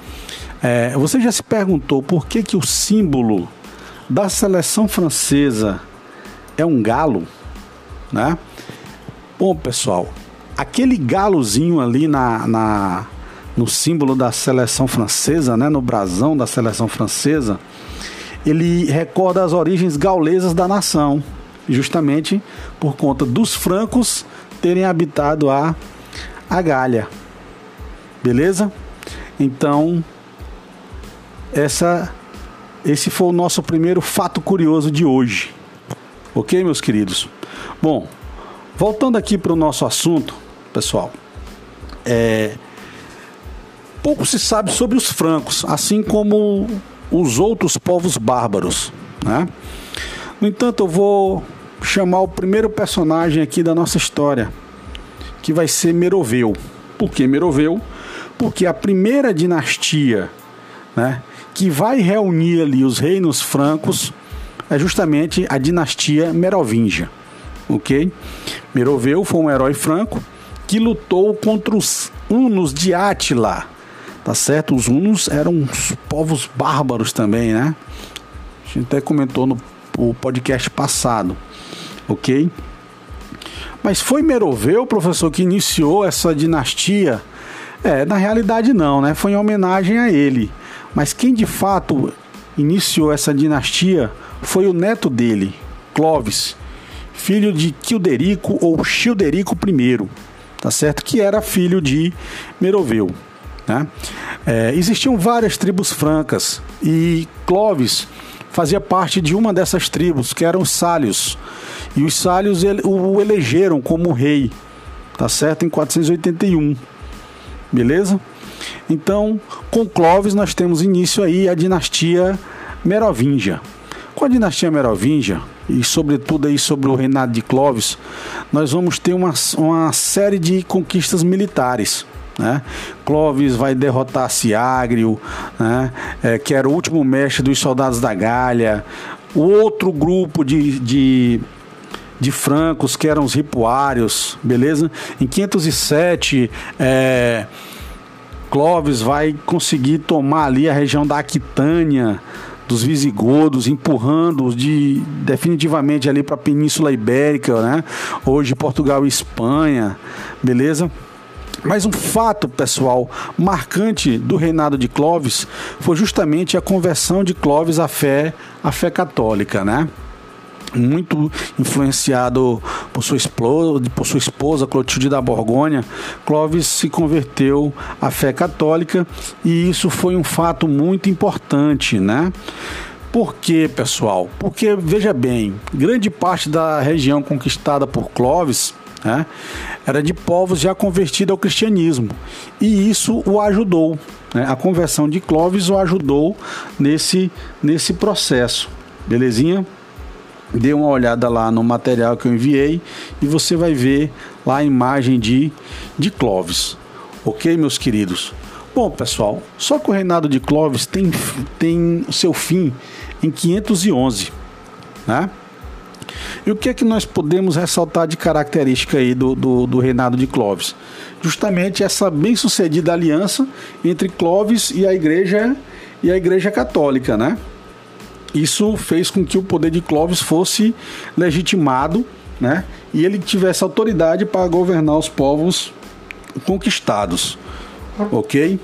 é, você já se perguntou por que, que o símbolo da seleção francesa é um galo? Né? Bom, pessoal, aquele galozinho ali na, na, no símbolo da seleção francesa, né, no brasão da seleção francesa, ele recorda as origens gaulesas da nação, justamente por conta dos francos terem habitado a, a Galha. Beleza? Então, essa, esse foi o nosso primeiro fato curioso de hoje. Ok, meus queridos? Bom, voltando aqui para o nosso assunto, pessoal, é, pouco se sabe sobre os francos, assim como os outros povos bárbaros. Né? No entanto, eu vou chamar o primeiro personagem aqui da nossa história, que vai ser Meroveu. Por que Meroveu? Porque a primeira dinastia né, que vai reunir ali os reinos francos é justamente a dinastia Merovingia. Ok? Meroveu foi um herói franco que lutou contra os hunos de Átila. Tá certo? Os hunos eram uns povos bárbaros também, né? A gente até comentou no, podcast passado. Ok? Mas foi Meroveu, professor, que iniciou essa dinastia? É, na realidade não, né? Foi em homenagem a ele. Mas quem de fato iniciou essa dinastia foi o neto dele, Clovis, filho de Quilderico ou Childerico I tá certo? Que era filho de Meroveu. Né? É, existiam várias tribos francas e Clovis fazia parte de uma dessas tribos, que eram os Sálios. E os Sálios o elegeram como rei, tá certo? Em 481. Beleza? Então, com Clovis nós temos início aí a dinastia Merovingia. Com a dinastia Merovingia, e sobretudo aí sobre o reinado de Clovis, nós vamos ter uma, uma série de conquistas militares. Né? Clovis vai derrotar Ciagrio, né? É, que era o último mestre dos soldados da Galha. O outro grupo de, de, de francos, que eram os ripuários, beleza? Em 507, é, Clovis vai conseguir tomar ali a região da Aquitânia, dos visigodos, empurrando-os de, definitivamente ali para a Península Ibérica, né? Hoje Portugal e Espanha, beleza? Mas um fato, pessoal, marcante do reinado de Clovis foi justamente a conversão de Clovis à fé, à fé católica, né? Muito influenciado por sua esposa, por sua esposa Clotilde da Borgonha, Clovis se converteu à fé católica e isso foi um fato muito importante, né? Por quê, pessoal? Porque, veja bem, grande parte da região conquistada por Clovis né, era de povos já convertidos ao cristianismo e isso o ajudou. Né? A conversão de Clovis o ajudou nesse, nesse processo. Belezinha? Dê uma olhada lá no material que eu enviei e você vai ver lá a imagem de, de Clovis. Ok, meus queridos? Bom, pessoal, só que o reinado de Clovis tem, tem seu fim em 511, né? E o que é que nós podemos ressaltar de característica aí do, do, do reinado de Clovis? Justamente essa bem-sucedida aliança entre Clovis e a igreja e a igreja católica, né? Isso fez com que o poder de Clovis fosse legitimado, né? E ele tivesse autoridade para governar os povos conquistados, ok?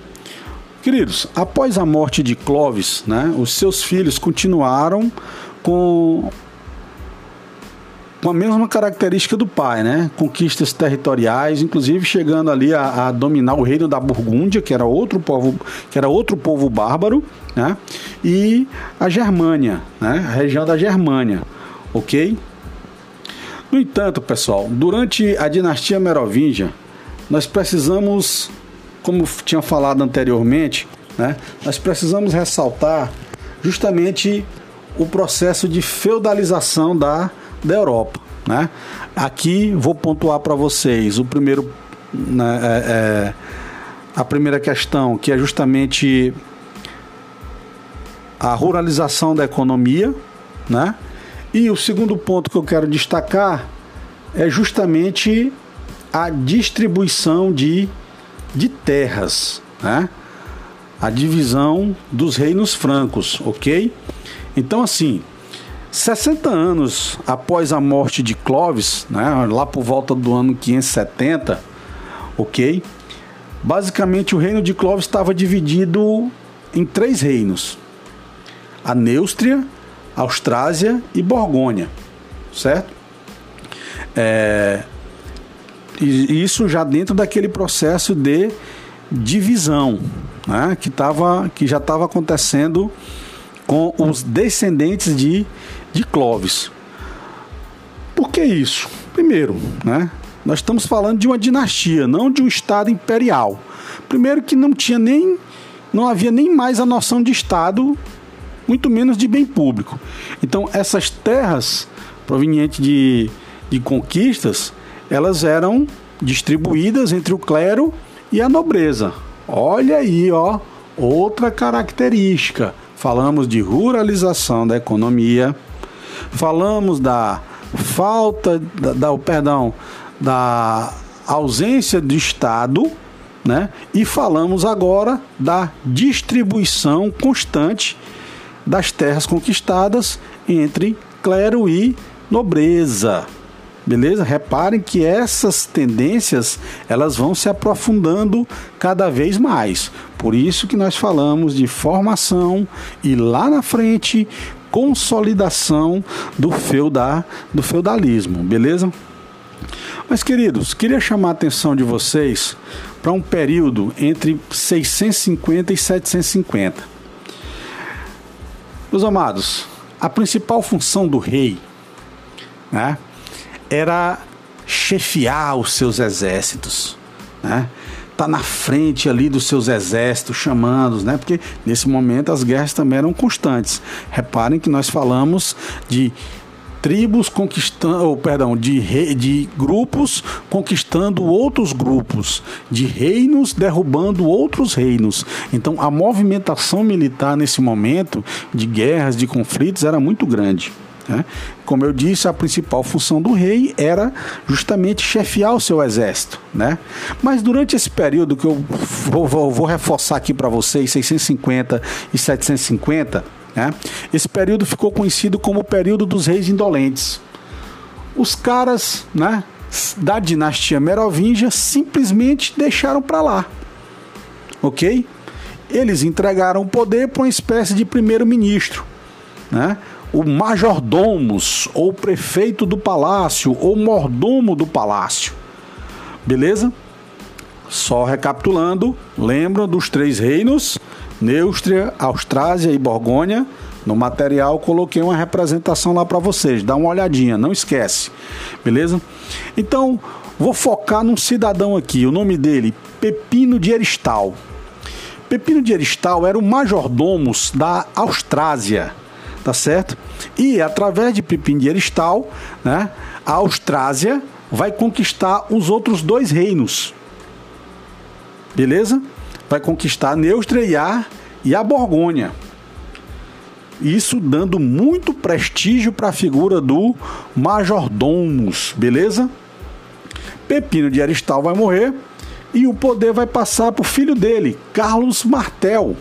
Queridos, após a morte de Clovis, né, os seus filhos continuaram com com a mesma característica do pai, né? Conquistas territoriais, inclusive chegando ali a, a, dominar o reino da Burgúndia, que era outro povo, que era outro povo bárbaro, né? E a Germânia, né? A região da Germânia, ok? No entanto, pessoal, durante a dinastia Merovingia, nós precisamos, como tinha falado anteriormente, né? Nós precisamos ressaltar justamente o processo de feudalização da da Europa. Né? Aqui vou pontuar para vocês o primeiro, né, é, é, a primeira questão, que é justamente a ruralização da economia, né? E o segundo ponto que eu quero destacar é justamente a distribuição de, de terras, né? A divisão dos reinos francos, ok? Então, assim, 60 anos após a morte de Clovis, né, lá por volta do ano 570, ok? Basicamente o reino de Clovis estava dividido em três reinos: a Neustria, Austrásia e Borgônia, certo? É, isso já dentro daquele processo de divisão, né, que, tava, que já estava acontecendo com os descendentes de de Clovis. Por que isso? Primeiro, né? Nós estamos falando de uma dinastia, não de um estado imperial. Primeiro que não tinha nem não havia nem mais a noção de estado, muito menos de bem público. Então, essas terras provenientes de, de conquistas, elas eram distribuídas entre o clero e a nobreza. Olha aí, ó, outra característica. Falamos de ruralização da economia, falamos da falta, da, da perdão, da ausência de Estado, né? E falamos agora da distribuição constante das terras conquistadas entre clero e nobreza. Beleza? Reparem que essas tendências elas vão se aprofundando cada vez mais. Por isso que nós falamos de formação e lá na frente consolidação do, do feudalismo, beleza? Mas, queridos, queria chamar a atenção de vocês para um período entre 650 e 750. Meus amados, a principal função do rei né, era chefiar os seus exércitos, né? Tá na frente ali dos seus exércitos, chamando, né? Porque nesse momento as guerras também eram constantes. Reparem que nós falamos de tribos conquistando, ou, perdão, de, de grupos conquistando outros grupos, de reinos derrubando outros reinos. Então a movimentação militar nesse momento de guerras, de conflitos era muito grande. Né? Como eu disse, a principal função do rei era justamente chefiar o seu exército. Né? Mas durante esse período que eu vou, vou, vou reforçar aqui para vocês, 650 e 750, né? esse período ficou conhecido como o período dos reis indolentes. Os caras né, da dinastia Merovingia simplesmente deixaram para lá. Ok? Eles entregaram o poder para uma espécie de primeiro-ministro. Né? O majordomos, ou prefeito do palácio, ou mordomo do palácio. Beleza? Só recapitulando, lembram dos três reinos: Neustria, Austrásia e Borgônia. No material coloquei uma representação lá para vocês, dá uma olhadinha, não esquece. Beleza? Então, vou focar num cidadão aqui, o nome dele, Pepino de Eristal. Pepino de Eristal era o majordomos da Austrásia tá certo? E através de Pipim de Eristal, né, a Austrásia vai conquistar os outros dois reinos. Beleza? Vai conquistar Neustria e a, a Borgônia. Isso dando muito prestígio para a figura do majordomos, beleza? Pepino de Aristal vai morrer e o poder vai passar para o filho dele, Carlos Martel,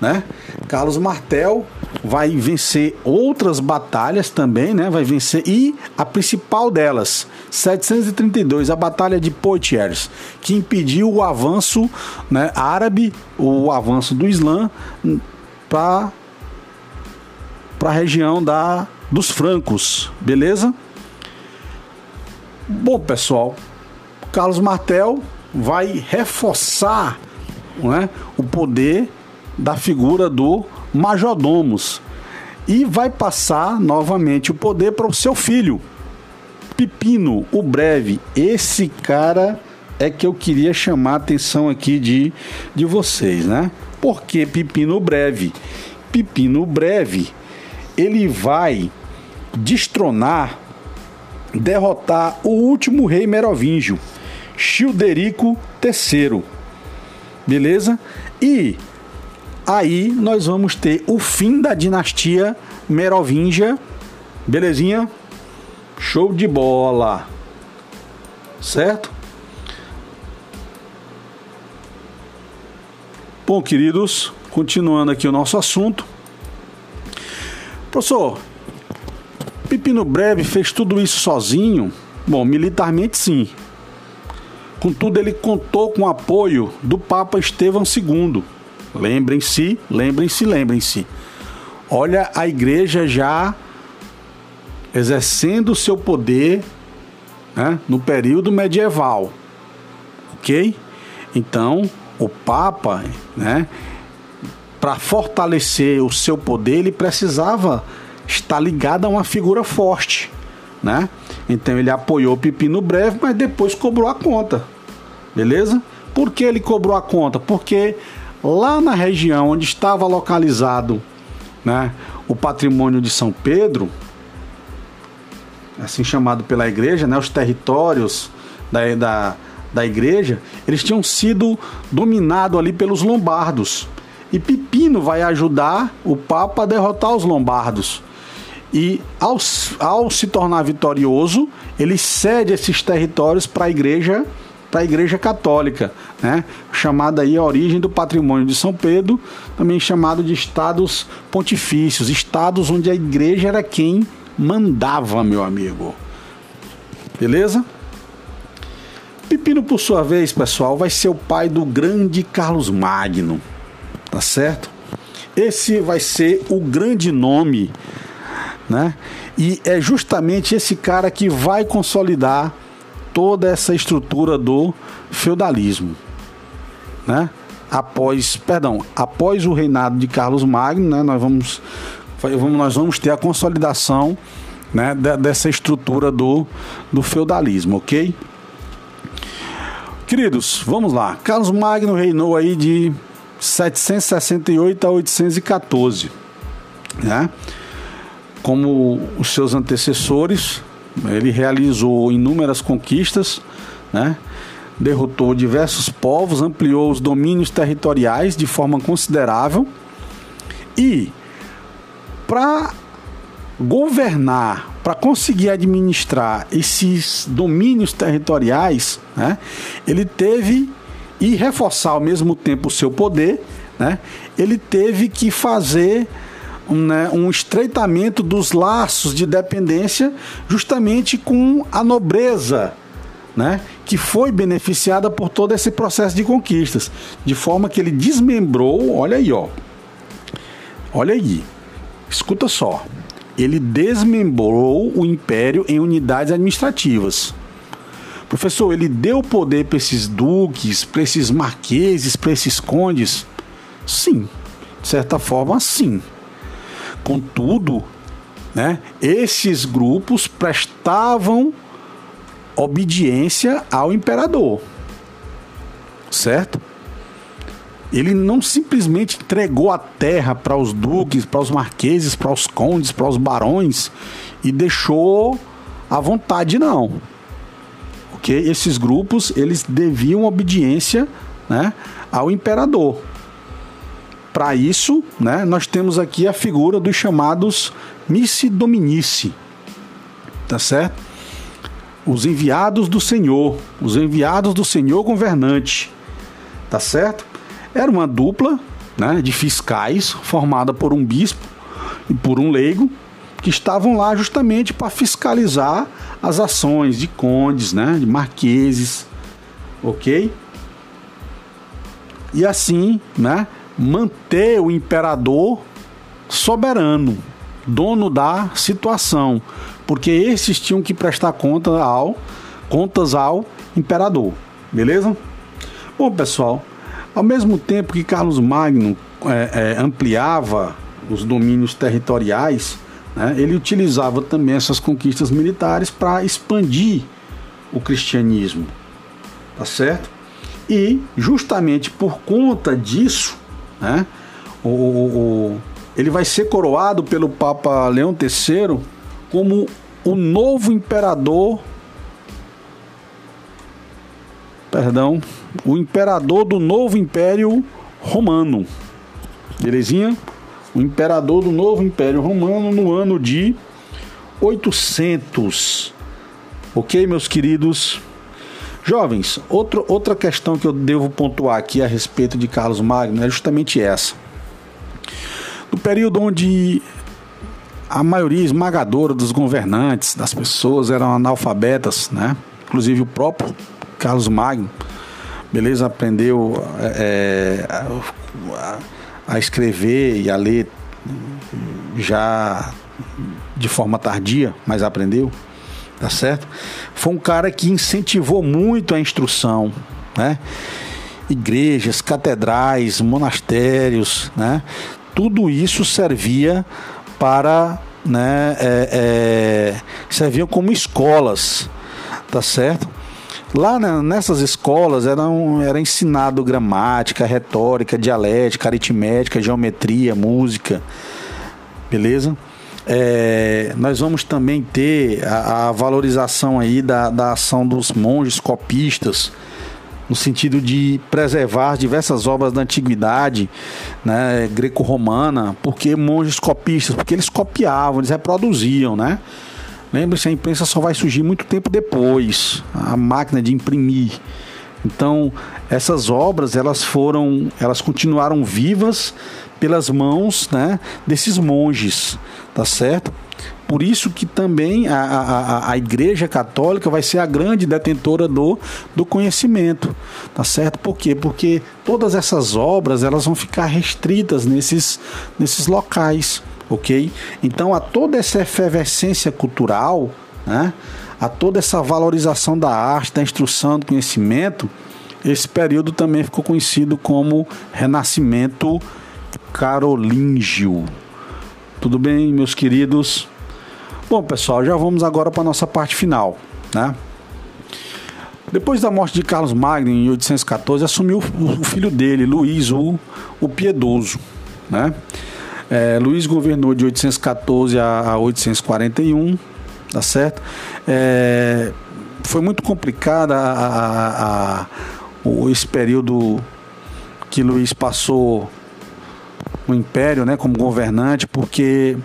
né? Carlos Martel vai vencer outras batalhas também, né? Vai vencer e a principal delas, 732, a batalha de Poitiers, que impediu o avanço, né, árabe, o avanço do Islã para para a região da dos francos, beleza? Bom, pessoal, Carlos Martel vai reforçar né, o poder da figura do majordomos e vai passar novamente o poder para o seu filho, Pipino, o breve. Esse cara é que eu queria chamar a atenção aqui de, de vocês, né? Por que Pipino breve? Pipino breve, ele vai destronar, derrotar o último rei merovingio, Childerico III. Beleza? E aí nós vamos ter o fim da dinastia merovingia. Belezinha? Show de bola. Certo? Bom, queridos, continuando aqui o nosso assunto. Professor, Pipino Breve fez tudo isso sozinho? Bom, militarmente sim. Contudo, ele contou com o apoio do Papa Estevão II. Lembrem-se, lembrem-se, lembrem-se. Olha a igreja já exercendo o seu poder né, no período medieval. Ok? Então, o Papa, né, para fortalecer o seu poder, ele precisava estar ligado a uma figura forte, né? Então ele apoiou o Pepino Breve, mas depois cobrou a conta, beleza? Por que ele cobrou a conta? Porque lá na região onde estava localizado, né, o patrimônio de São Pedro, assim chamado pela igreja, né, os territórios da, da, da igreja, eles tinham sido dominados ali pelos lombardos. E Pipino vai ajudar o Papa a derrotar os lombardos. E ao, ao se tornar vitorioso, ele cede esses territórios para a igreja para a Igreja Católica, né? chamada aí a origem do patrimônio de São Pedro, também chamado de estados pontifícios, estados onde a igreja era quem mandava, meu amigo. Beleza? Pipino, por sua vez, pessoal, vai ser o pai do grande Carlos Magno tá certo? Esse vai ser o grande nome, né? E é justamente esse cara que vai consolidar toda essa estrutura do feudalismo, né? Após, perdão, após o reinado de Carlos Magno, né, nós vamos, nós vamos ter a consolidação né, dessa estrutura do, do feudalismo, ok? Queridos, vamos lá. Carlos Magno reinou aí de 768 a 814, né? Como os seus antecessores, ele realizou inúmeras conquistas, né? Derrotou diversos povos, ampliou os domínios territoriais de forma considerável e para governar, para conseguir administrar esses domínios territoriais, né, ele teve e reforçar ao mesmo tempo o seu poder, né, ele teve que fazer né, um estreitamento dos laços de dependência justamente com a nobreza, né, que foi beneficiada por todo esse processo de conquistas, de forma que ele desmembrou, olha aí, ó, olha aí, escuta só, ele desmembrou o império em unidades administrativas. Professor, ele deu poder para esses duques, para esses marqueses, para esses condes? Sim, de certa forma, sim. Contudo, né, esses grupos prestavam obediência ao imperador, certo? Ele não simplesmente entregou a terra para os duques, para os marqueses, para os condes, para os barões e deixou à vontade, não porque esses grupos eles deviam obediência né, ao imperador. Para isso, né, nós temos aqui a figura dos chamados missi dominici, tá certo? Os enviados do Senhor, os enviados do Senhor governante, tá certo? Era uma dupla né, de fiscais formada por um bispo, por um leigo que estavam lá justamente para fiscalizar as ações de condes, né, de marqueses, ok? E assim, né, manter o imperador soberano, dono da situação, porque esses tinham que prestar conta ao, contas ao imperador, beleza? Bom, pessoal, ao mesmo tempo que Carlos Magno é, é, ampliava os domínios territoriais, né, ele utilizava também essas conquistas militares para expandir o cristianismo, tá certo? E justamente por conta disso, né, o, o, ele vai ser coroado pelo Papa Leão III como o novo imperador, perdão, o imperador do novo Império Romano. Belezinha? O imperador do novo Império Romano no ano de 800. Ok, meus queridos? Jovens, outro, outra questão que eu devo pontuar aqui a respeito de Carlos Magno é justamente essa no período onde a maioria esmagadora dos governantes, das pessoas eram analfabetas, né? Inclusive o próprio Carlos Magno, beleza, aprendeu é, a, a escrever e a ler já de forma tardia, mas aprendeu, tá certo? Foi um cara que incentivou muito a instrução, né? Igrejas, catedrais, monastérios, né? tudo isso servia para né, é, é, serviam como escolas, tá certo? Lá né, nessas escolas eram, era ensinado gramática, retórica, dialética, aritmética, geometria, música, beleza? É, nós vamos também ter a, a valorização aí da, da ação dos monges copistas, no sentido de preservar diversas obras da antiguidade né, greco-romana, porque monges copistas, porque eles copiavam, eles reproduziam, né? Lembre-se, a imprensa só vai surgir muito tempo depois, a máquina de imprimir. Então, essas obras, elas foram, elas continuaram vivas pelas mãos, né, desses monges, tá certo? Por isso que também a, a, a Igreja Católica vai ser a grande detentora do, do conhecimento, tá certo? Por quê? Porque todas essas obras elas vão ficar restritas nesses, nesses locais, ok? Então, a toda essa efervescência cultural, né? a toda essa valorização da arte, da instrução, do conhecimento, esse período também ficou conhecido como Renascimento Carolíngio. Tudo bem, meus queridos? Bom, pessoal, já vamos agora para a nossa parte final, né? Depois da morte de Carlos Magno em 814, assumiu o filho dele, Luís o, o Piedoso, né? É, Luís governou de 814 a, a 841, tá certo? É, foi muito complicada a, a, a, esse período que Luís passou no Império, né, como governante, porque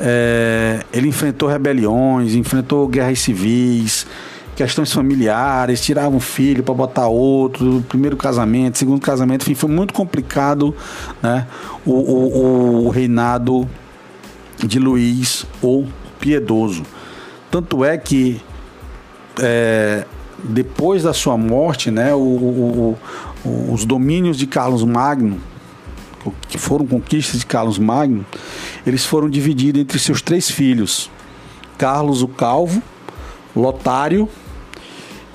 é, ele enfrentou rebeliões, enfrentou guerras civis, questões familiares, tirava um filho para botar outro, primeiro casamento, segundo casamento, enfim, foi muito complicado né, o, o, o reinado de Luís ou Piedoso. Tanto é que é, depois da sua morte, né, o, os domínios de Carlos Magno que foram conquistas de Carlos Magno, eles foram divididos entre seus três filhos: Carlos o Calvo, Lotário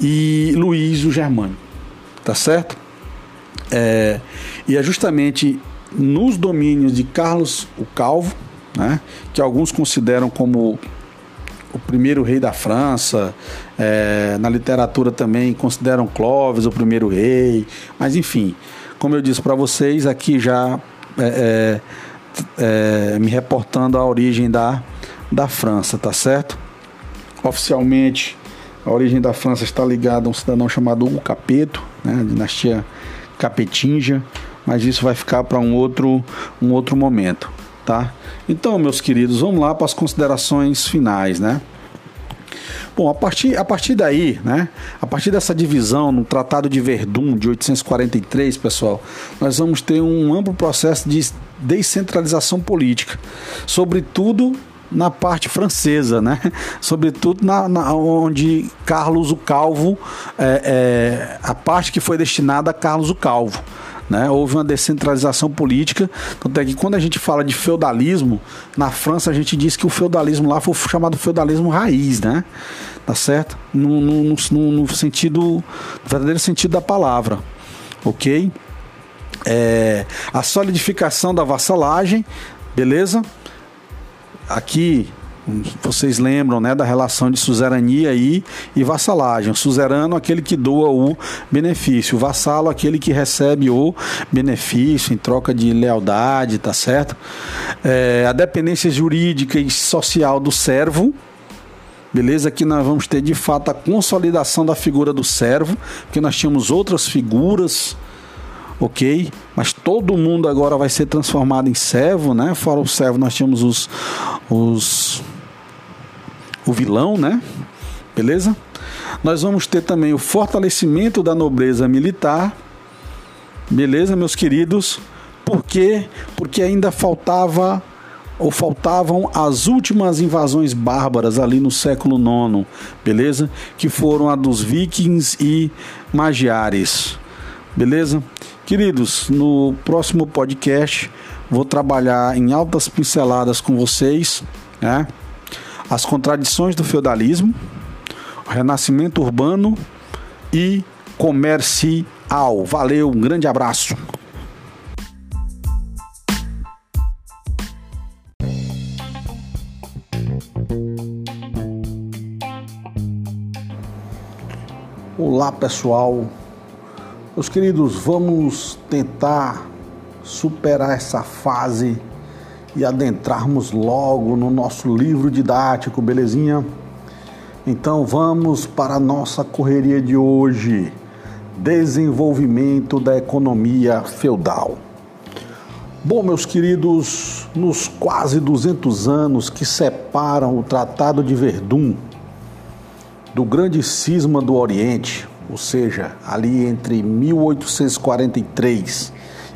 e Luís o Germânico. Tá certo? É, e é justamente nos domínios de Carlos o Calvo, né, que alguns consideram como o primeiro rei da França, é, na literatura também consideram Clovis o primeiro rei, mas enfim, como eu disse para vocês, aqui já é, é, é, me reportando a origem da, da França, tá certo? Oficialmente, a origem da França está ligada a um cidadão chamado Hugo Capeto, né, dinastia Capetinja, mas isso vai ficar para um outro, um outro momento, tá? Então, meus queridos, vamos lá para as considerações finais, né? Bom, a partir, a partir daí, né? A partir dessa divisão no Tratado de Verdun de 843, pessoal, nós vamos ter um amplo processo de descentralização política, sobretudo na parte francesa, né? Sobretudo na, na onde Carlos o Calvo, é, é, a parte que foi destinada a Carlos o Calvo. Né? Houve uma descentralização política, tanto é que quando a gente fala de feudalismo, na França a gente diz que o feudalismo lá foi chamado feudalismo raiz, né? Tá certo? No, no, no, no sentido, no verdadeiro sentido da palavra, ok? É, a solidificação da vassalagem, beleza? Aqui vocês lembram né, da relação de suzerania e, e vassalagem. O suzerano, aquele que doa o benefício. O vassalo, aquele que recebe o benefício em troca de lealdade, tá certo? É, a dependência jurídica e social do servo. Beleza? Aqui nós vamos ter de fato a consolidação da figura do servo, porque nós tínhamos outras figuras ok? Mas todo mundo agora vai ser transformado em servo, né? Fora o servo, nós tínhamos os, os o vilão, né? Beleza? Nós vamos ter também o fortalecimento da nobreza militar. Beleza, meus queridos? Por quê? Porque ainda faltava ou faltavam as últimas invasões bárbaras ali no século IX, beleza? Que foram a dos vikings e magiares, beleza? Queridos, no próximo podcast vou trabalhar em altas pinceladas com vocês, né? As contradições do feudalismo, renascimento urbano e comercial. Valeu, um grande abraço. Olá pessoal, meus queridos, vamos tentar superar essa fase e adentrarmos logo no nosso livro didático, belezinha? Então vamos para a nossa correria de hoje: desenvolvimento da economia feudal. Bom, meus queridos, nos quase 200 anos que separam o Tratado de Verdun do grande cisma do Oriente, ou seja, ali entre 1843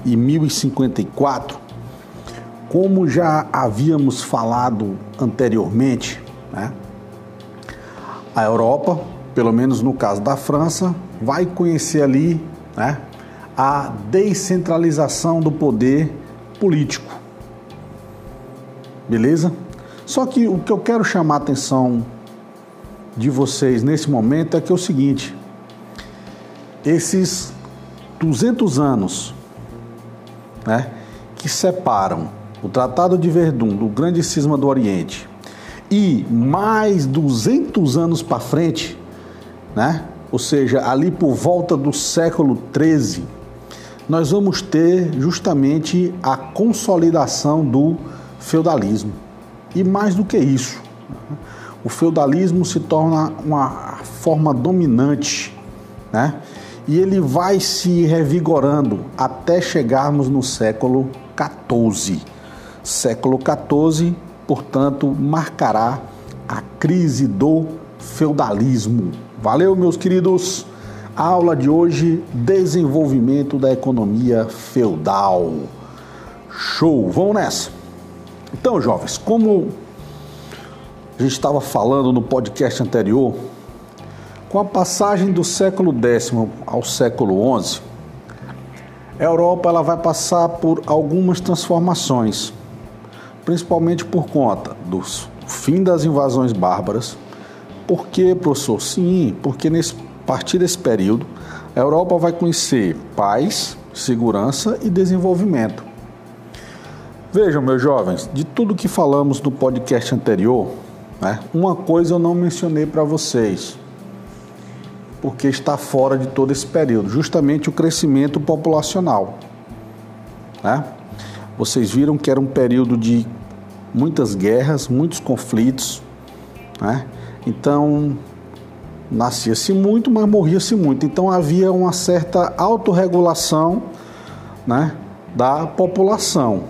e 1054, como já havíamos falado anteriormente, né, a Europa, pelo menos no caso da França, vai conhecer ali né, a descentralização do poder político. Beleza? Só que o que eu quero chamar a atenção de vocês nesse momento é que é o seguinte: esses 200 anos né, que separam o Tratado de Verdun do Grande Cisma do Oriente e mais 200 anos para frente, né, ou seja, ali por volta do século 13, nós vamos ter justamente a consolidação do feudalismo. E mais do que isso, o feudalismo se torna uma forma dominante, né? E ele vai se revigorando até chegarmos no século XIV. Século XIV, portanto, marcará a crise do feudalismo. Valeu, meus queridos! A aula de hoje: desenvolvimento da economia feudal. Show! Vamos nessa! Então, jovens, como a gente estava falando no podcast anterior, com a passagem do século X ao século XI, a Europa ela vai passar por algumas transformações, principalmente por conta do fim das invasões bárbaras. Por que, professor? Sim, porque nesse, a partir desse período a Europa vai conhecer paz, segurança e desenvolvimento. Vejam, meus jovens, de tudo que falamos no podcast anterior, né, uma coisa eu não mencionei para vocês porque está fora de todo esse período, justamente o crescimento populacional. Né? Vocês viram que era um período de muitas guerras, muitos conflitos, né? então nascia-se muito, mas morria-se muito. Então havia uma certa autorregulação né, da população.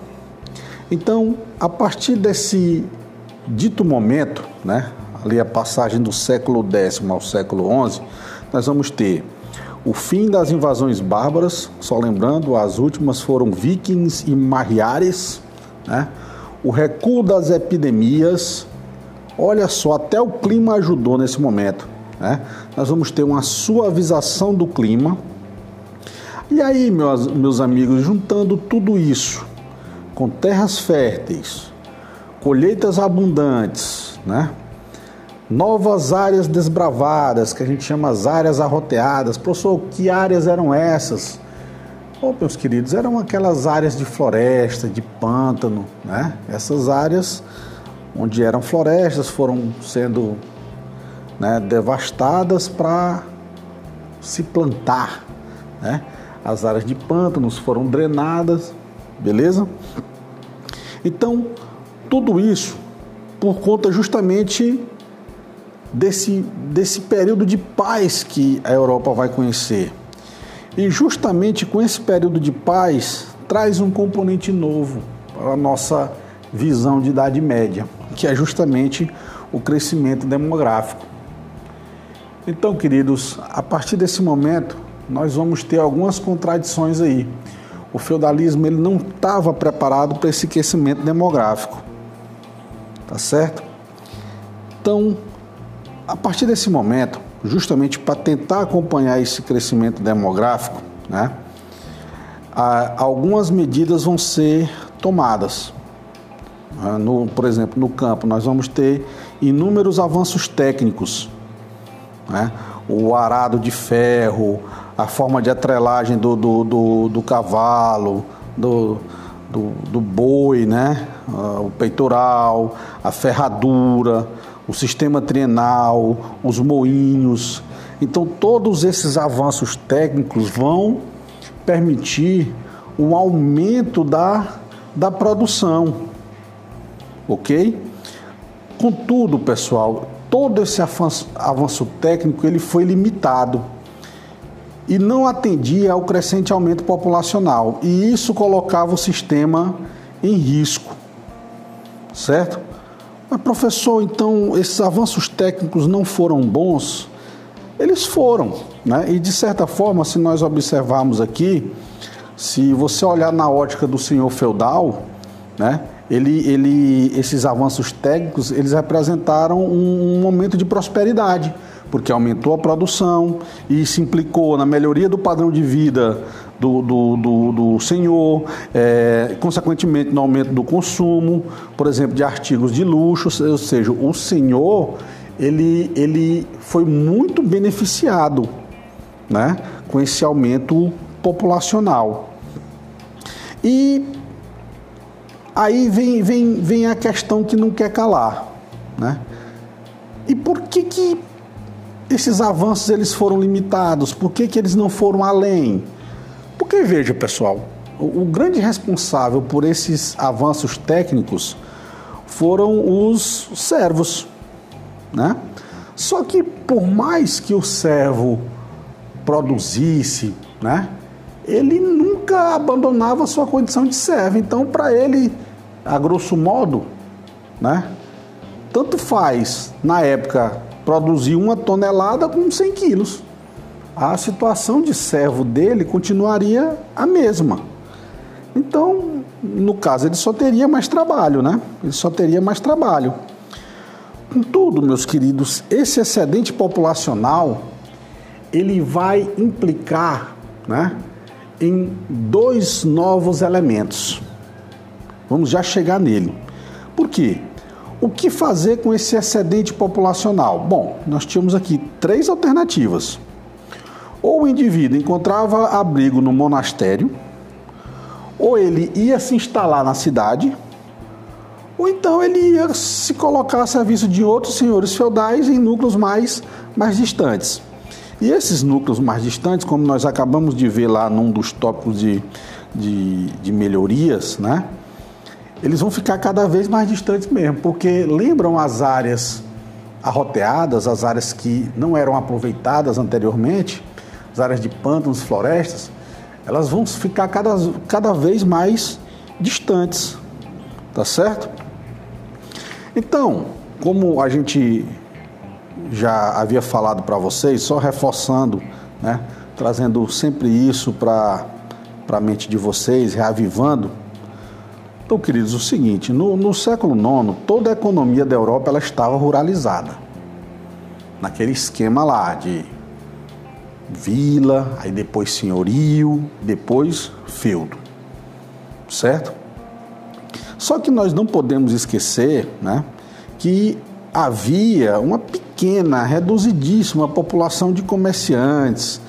Então, a partir desse dito momento, né, ali a passagem do século X ao século XI, nós vamos ter o fim das invasões bárbaras, só lembrando, as últimas foram vikings e mariares, né? o recuo das epidemias, olha só, até o clima ajudou nesse momento. Né? Nós vamos ter uma suavização do clima. E aí, meus, meus amigos, juntando tudo isso com terras férteis, colheitas abundantes, né? Novas áreas desbravadas, que a gente chama as áreas arroteadas. Professor, que áreas eram essas? Oh, meus queridos, eram aquelas áreas de floresta, de pântano, né? Essas áreas onde eram florestas foram sendo né, devastadas para se plantar, né? As áreas de pântanos foram drenadas, beleza? Então, tudo isso por conta justamente desse, desse período de paz que a Europa vai conhecer. E justamente com esse período de paz traz um componente novo para a nossa visão de Idade Média, que é justamente o crescimento demográfico. Então, queridos, a partir desse momento, nós vamos ter algumas contradições aí. O feudalismo ele não estava preparado para esse crescimento demográfico. Tá certo? Então, a partir desse momento, justamente para tentar acompanhar esse crescimento demográfico, né, algumas medidas vão ser tomadas. Né, no, por exemplo, no campo, nós vamos ter inúmeros avanços técnicos. Né? O arado de ferro, a forma de atrelagem do, do, do, do cavalo, do, do, do, boi, né? Ah, o peitoral, a ferradura, o sistema trienal, os moinhos. Então, todos esses avanços técnicos vão permitir um aumento da, da produção, ok? Contudo, pessoal, todo esse avanço, avanço técnico ele foi limitado e não atendia ao crescente aumento populacional, e isso colocava o sistema em risco, certo? Mas, professor, então esses avanços técnicos não foram bons? Eles foram, né? E de certa forma, se nós observarmos aqui, se você olhar na ótica do senhor feudal, né? Ele, ele, esses avanços técnicos, eles representaram um, um momento de prosperidade porque aumentou a produção e se implicou na melhoria do padrão de vida do, do, do, do senhor, é, consequentemente no aumento do consumo, por exemplo, de artigos de luxo, ou seja, o senhor ele, ele foi muito beneficiado né, com esse aumento populacional. E aí vem, vem, vem a questão que não quer calar. Né? E por que, que esses avanços eles foram limitados? Por que, que eles não foram além? Porque veja, pessoal, o, o grande responsável por esses avanços técnicos foram os servos, né? Só que por mais que o servo produzisse, né? Ele nunca abandonava sua condição de servo. Então, para ele, a grosso modo, né? Tanto faz na época produzir uma tonelada com 100 quilos. A situação de servo dele continuaria a mesma. Então, no caso, ele só teria mais trabalho, né? Ele só teria mais trabalho. Contudo, meus queridos, esse excedente populacional ele vai implicar, né, em dois novos elementos. Vamos já chegar nele. Por quê? O que fazer com esse excedente populacional? Bom, nós tínhamos aqui três alternativas. Ou o indivíduo encontrava abrigo no monastério, ou ele ia se instalar na cidade, ou então ele ia se colocar a serviço de outros senhores feudais em núcleos mais, mais distantes. E esses núcleos mais distantes, como nós acabamos de ver lá num dos tópicos de, de, de melhorias, né? eles vão ficar cada vez mais distantes mesmo, porque lembram as áreas arroteadas, as áreas que não eram aproveitadas anteriormente, as áreas de pântanos, florestas, elas vão ficar cada, cada vez mais distantes, tá certo? Então, como a gente já havia falado para vocês, só reforçando, né, trazendo sempre isso para a mente de vocês, reavivando. Então, queridos, o seguinte: no, no século IX, toda a economia da Europa ela estava ruralizada, naquele esquema lá de vila, aí depois senhorio, depois feudo, certo? Só que nós não podemos esquecer, né, que havia uma pequena, reduzidíssima população de comerciantes,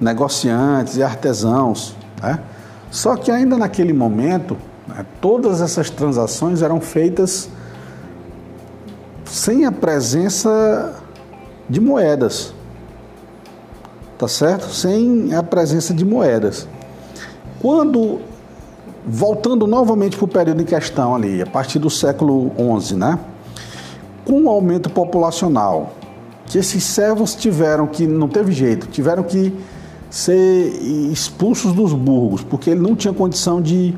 negociantes e artesãos. Né? Só que ainda naquele momento, né, todas essas transações eram feitas sem a presença de moedas. Tá certo? Sem a presença de moedas. Quando, voltando novamente para o período em questão ali, a partir do século XI, né? com o aumento populacional, que esses servos tiveram que, não teve jeito, tiveram que ser expulsos dos burgos, porque ele não tinha condição de,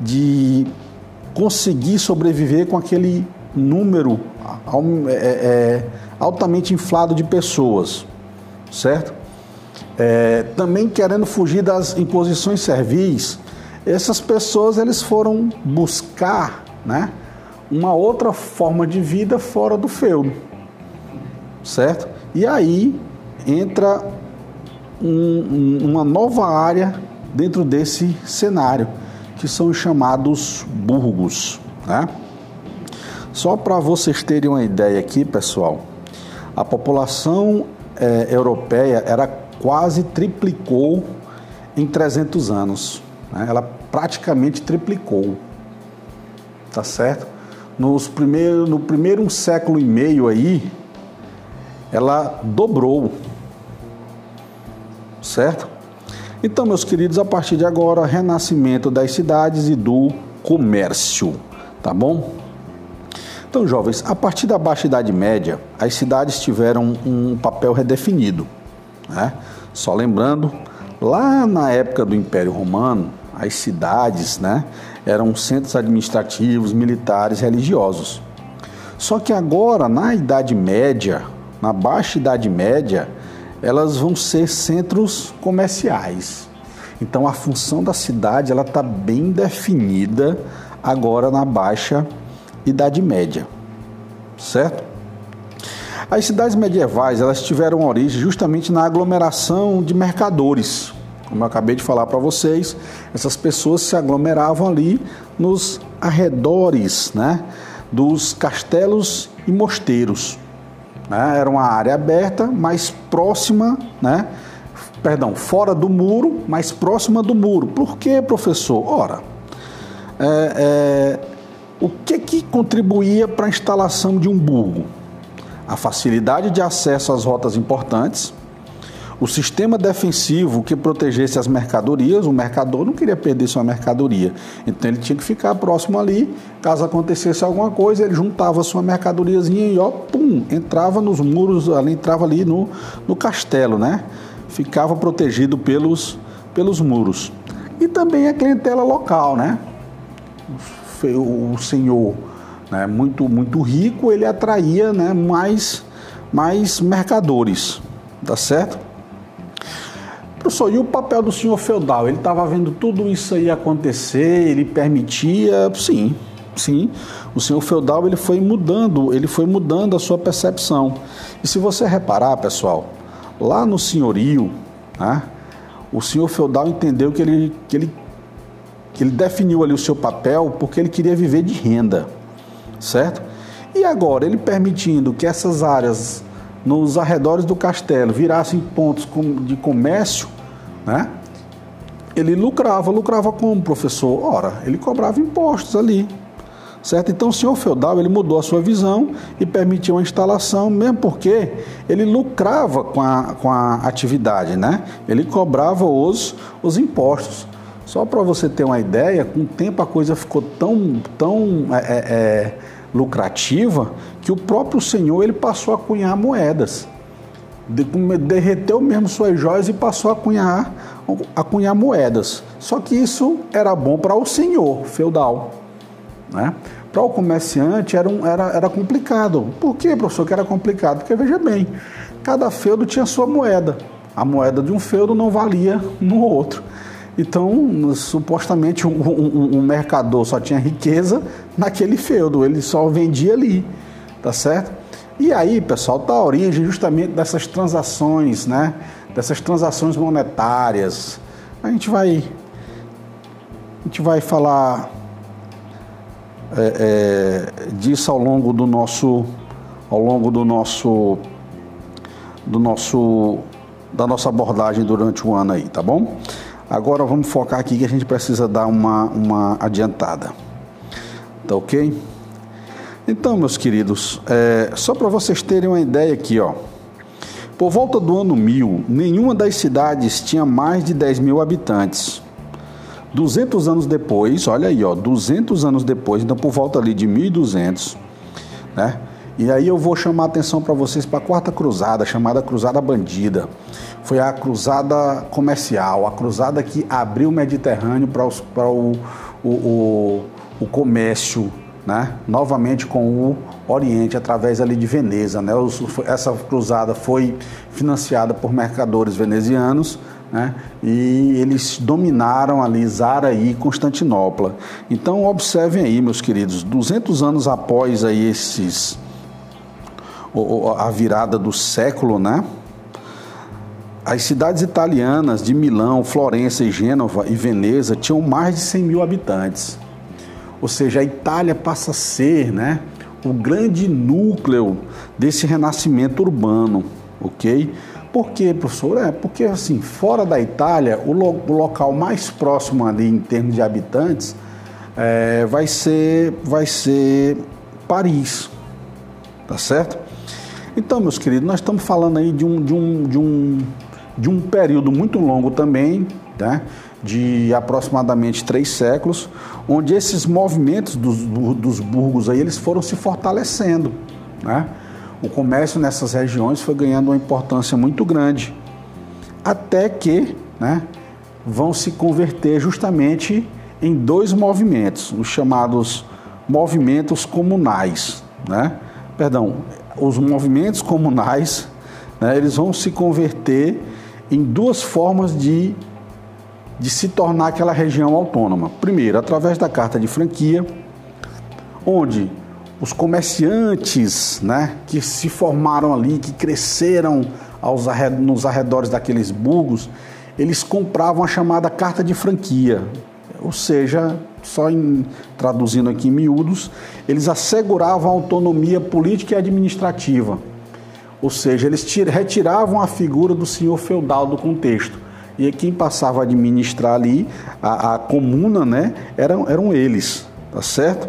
de conseguir sobreviver com aquele número é, é, altamente inflado de pessoas, certo? É, também querendo fugir das imposições servis, essas pessoas eles foram buscar, né? uma outra forma de vida fora do feudo, certo? E aí entra um, uma nova área dentro desse cenário, que são os chamados burgos, né? Só para vocês terem uma ideia aqui, pessoal, a população é, europeia era quase triplicou em 300 anos. Né? Ela praticamente triplicou, tá certo? nos primeiro, no primeiro um século e meio aí, ela dobrou. Certo? Então, meus queridos, a partir de agora, renascimento das cidades e do comércio, tá bom? Então, jovens, a partir da Baixa Idade Média, as cidades tiveram um papel redefinido. Né? Só lembrando, lá na época do Império Romano, as cidades, né, eram centros administrativos, militares, religiosos. Só que agora, na Idade Média, na Baixa Idade Média, elas vão ser centros comerciais. Então a função da cidade ela está bem definida agora na Baixa Idade Média, certo? As cidades medievais elas tiveram origem justamente na aglomeração de mercadores, como eu acabei de falar para vocês, essas pessoas se aglomeravam ali nos arredores né, dos castelos e mosteiros. Né? Era uma área aberta, mais próxima, né? perdão, fora do muro, mais próxima do muro. Por que, professor? Ora, é, é, o que, que contribuía para a instalação de um burgo? A facilidade de acesso às rotas importantes, o sistema defensivo que protegesse as mercadorias, o mercador não queria perder sua mercadoria. Então ele tinha que ficar próximo ali, caso acontecesse alguma coisa, ele juntava sua mercadoriazinha e ó, pum, entrava nos muros, ali entrava ali no, no castelo, né? Ficava protegido pelos, pelos muros. E também a clientela local, né? O, o senhor né, muito, muito rico, ele atraía né, mais, mais mercadores, tá certo? Professor, e o papel do senhor feudal? Ele estava vendo tudo isso aí acontecer, ele permitia? Sim, sim. O senhor feudal ele foi mudando, ele foi mudando a sua percepção. E se você reparar, pessoal, lá no senhorio, né, o senhor feudal entendeu que ele, que ele que ele definiu ali o seu papel porque ele queria viver de renda, certo? E agora, ele permitindo que essas áreas nos arredores do castelo virassem pontos de comércio, né? Ele lucrava, lucrava como professor? Ora, ele cobrava impostos ali, certo? Então o senhor feudal ele mudou a sua visão e permitiu a instalação, mesmo porque ele lucrava com a, com a atividade, né? Ele cobrava os, os impostos. Só para você ter uma ideia, com o tempo a coisa ficou tão, tão é, é, é lucrativa que o próprio senhor ele passou a cunhar moedas derreteu mesmo suas joias e passou a cunhar, a cunhar moedas. Só que isso era bom para o senhor feudal. Né? para o comerciante era, um, era, era complicado. Por que, professor, que era complicado? Porque, veja bem, cada feudo tinha sua moeda. A moeda de um feudo não valia no outro. Então, supostamente, um, um, um, mercador só tinha riqueza naquele feudo, ele só vendia ali, tá certo? E aí, pessoal, tá a origem justamente dessas transações, né? Dessas transações monetárias. A gente vai, a gente vai falar é, é, disso ao longo do nosso, ao longo do nosso, do nosso, da nossa abordagem durante o ano aí, tá bom? Agora vamos focar aqui que a gente precisa dar uma, uma adiantada. Tá ok? Então, meus queridos, é, só para vocês terem uma ideia aqui, ó. Por volta do ano 1000, nenhuma das cidades tinha mais de 10 mil habitantes. 200 anos depois, olha aí, ó, 200 anos depois, então por volta ali de 1200, né? E aí eu vou chamar a atenção para vocês para a quarta cruzada, chamada Cruzada Bandida. Foi a cruzada comercial, a cruzada que abriu o Mediterrâneo para, o, o, o, o comércio, né? novamente com o Oriente, através ali de Veneza. Né? Essa cruzada foi financiada por mercadores venezianos, né? e eles dominaram ali Zara e Constantinopla. Então observem aí, meus queridos, 200 anos após aí esses a virada do século, né? As cidades italianas de Milão, Florença e Gênova e Veneza tinham mais de 100 mil habitantes. Ou seja, a Itália passa a ser né, o grande núcleo desse renascimento urbano, ok? Por quê, professor? É porque, assim, fora da Itália, o, lo o local mais próximo ali em termos de habitantes é, vai, ser, vai ser Paris, tá certo? Então, meus queridos, nós estamos falando aí de um, de um, de um de um período muito longo também, né, de aproximadamente três séculos, onde esses movimentos dos, dos burgos aí, eles foram se fortalecendo. Né? O comércio nessas regiões foi ganhando uma importância muito grande, até que né, vão se converter justamente em dois movimentos, os chamados movimentos comunais. Né? Perdão, os movimentos comunais, né, eles vão se converter em duas formas de, de se tornar aquela região autônoma. Primeiro, através da carta de franquia, onde os comerciantes né, que se formaram ali, que cresceram aos nos arredores daqueles burgos, eles compravam a chamada carta de franquia, ou seja, só em, traduzindo aqui em miúdos, eles asseguravam a autonomia política e administrativa ou seja, eles retiravam a figura do senhor feudal do contexto. E quem passava a administrar ali a, a comuna, né, eram, eram eles, tá certo?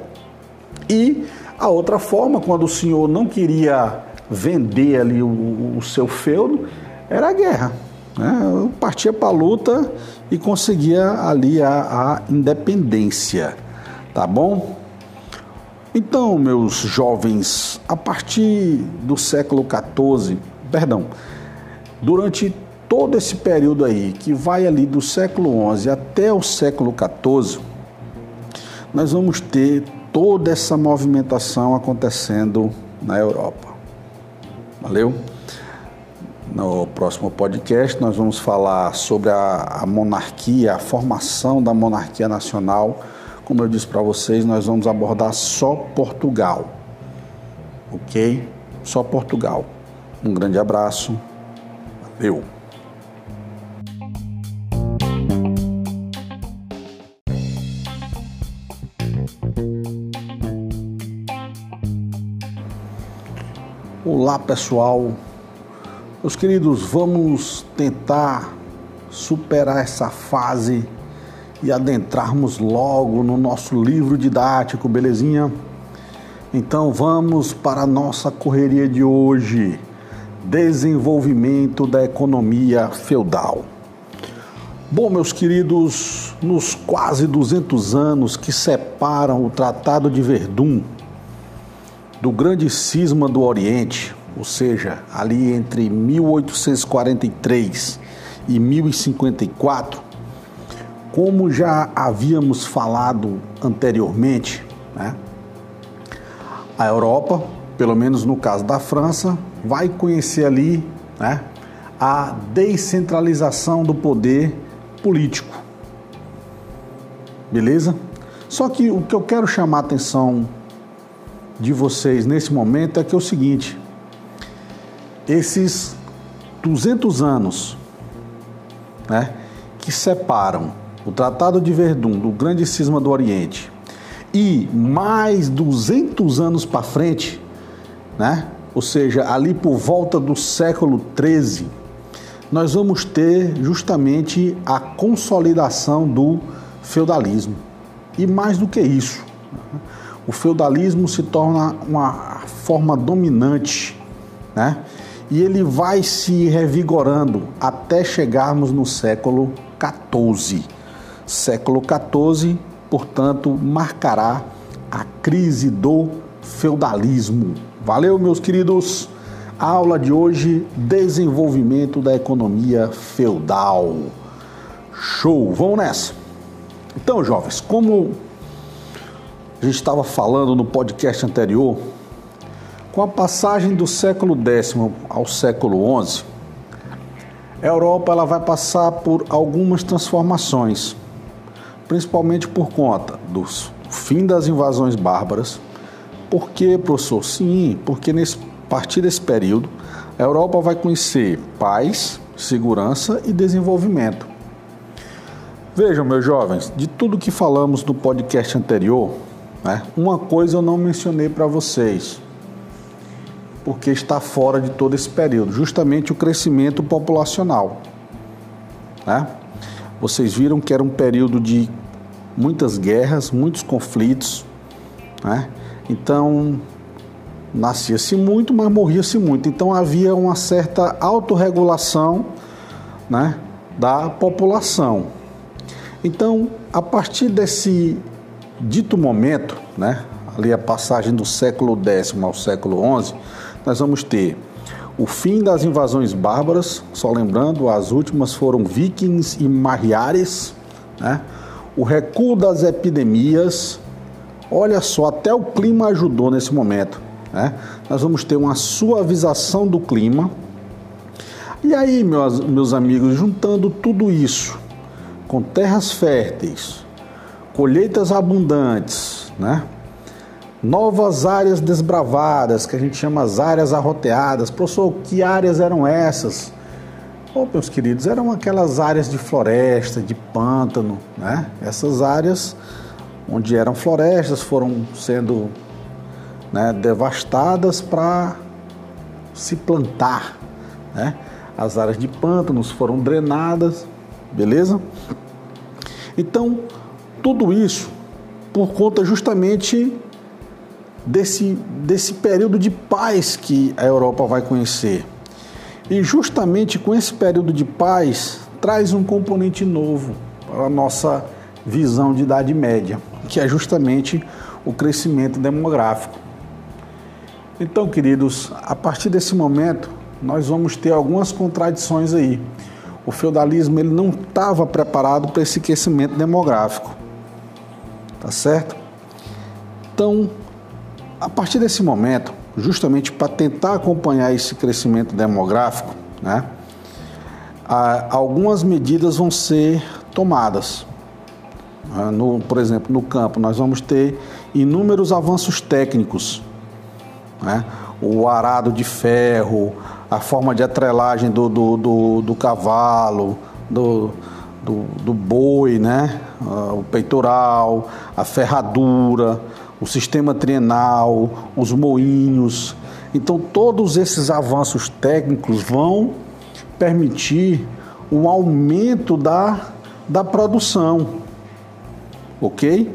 E a outra forma, quando o senhor não queria vender ali o, o seu feudo, era a guerra. Né? Partia para a luta e conseguia ali a, a independência, tá bom? Então, meus jovens, a partir do século XIV, perdão, durante todo esse período aí, que vai ali do século XI até o século XIV, nós vamos ter toda essa movimentação acontecendo na Europa. Valeu? No próximo podcast, nós vamos falar sobre a, a monarquia, a formação da monarquia nacional como eu disse para vocês, nós vamos abordar só Portugal. Ok? Só Portugal. Um grande abraço. Valeu. Olá pessoal, meus queridos, vamos tentar superar essa fase e adentrarmos logo no nosso livro didático, belezinha? Então vamos para a nossa correria de hoje: desenvolvimento da economia feudal. Bom, meus queridos, nos quase 200 anos que separam o Tratado de Verdun do grande cisma do Oriente, ou seja, ali entre 1843 e 1054, como já havíamos falado anteriormente, né, a Europa, pelo menos no caso da França, vai conhecer ali né, a descentralização do poder político. Beleza? Só que o que eu quero chamar a atenção de vocês nesse momento é que é o seguinte: esses 200 anos né, que separam o Tratado de Verdun do Grande Cisma do Oriente e mais 200 anos para frente, né, ou seja, ali por volta do século 13, nós vamos ter justamente a consolidação do feudalismo. E mais do que isso, o feudalismo se torna uma forma dominante, né? E ele vai se revigorando até chegarmos no século XIV. Século XIV, portanto, marcará a crise do feudalismo. Valeu, meus queridos! A aula de hoje: desenvolvimento da economia feudal. Show! Vamos nessa! Então, jovens, como a gente estava falando no podcast anterior, com a passagem do século X ao século XI, a Europa ela vai passar por algumas transformações, principalmente por conta do fim das invasões bárbaras. Por que, professor? Sim, porque nesse a partir desse período, a Europa vai conhecer paz, segurança e desenvolvimento. Vejam, meus jovens, de tudo que falamos no podcast anterior, né, uma coisa eu não mencionei para vocês, porque está fora de todo esse período, justamente o crescimento populacional. Né? Vocês viram que era um período de muitas guerras, muitos conflitos, né? então nascia-se muito, mas morria-se muito. Então havia uma certa autorregulação né, da população. Então, a partir desse dito momento, né, ali a passagem do século X ao século XI, nós vamos ter o fim das invasões bárbaras, só lembrando, as últimas foram vikings e mariares, né? o recuo das epidemias, olha só, até o clima ajudou nesse momento. Né? Nós vamos ter uma suavização do clima. E aí, meus, meus amigos, juntando tudo isso com terras férteis, colheitas abundantes, né? Novas áreas desbravadas, que a gente chama as áreas arroteadas. Professor, que áreas eram essas? Oh, meus queridos, eram aquelas áreas de floresta, de pântano, né? Essas áreas onde eram florestas foram sendo né, devastadas para se plantar. Né? As áreas de pântanos foram drenadas, beleza? Então, tudo isso por conta justamente desse, desse período de paz que a Europa vai conhecer. E justamente com esse período de paz traz um componente novo para a nossa visão de Idade Média, que é justamente o crescimento demográfico. Então, queridos, a partir desse momento, nós vamos ter algumas contradições aí. O feudalismo ele não estava preparado para esse crescimento demográfico. Tá certo? Então, a partir desse momento, justamente para tentar acompanhar esse crescimento demográfico, né, algumas medidas vão ser tomadas. Ah, no, por exemplo, no campo, nós vamos ter inúmeros avanços técnicos né? o arado de ferro, a forma de atrelagem do, do, do, do cavalo, do, do, do, boi, né? Uh, o peitoral, a ferradura, o sistema trienal, os moinhos. Então, todos esses avanços técnicos vão permitir um aumento da, da produção, ok?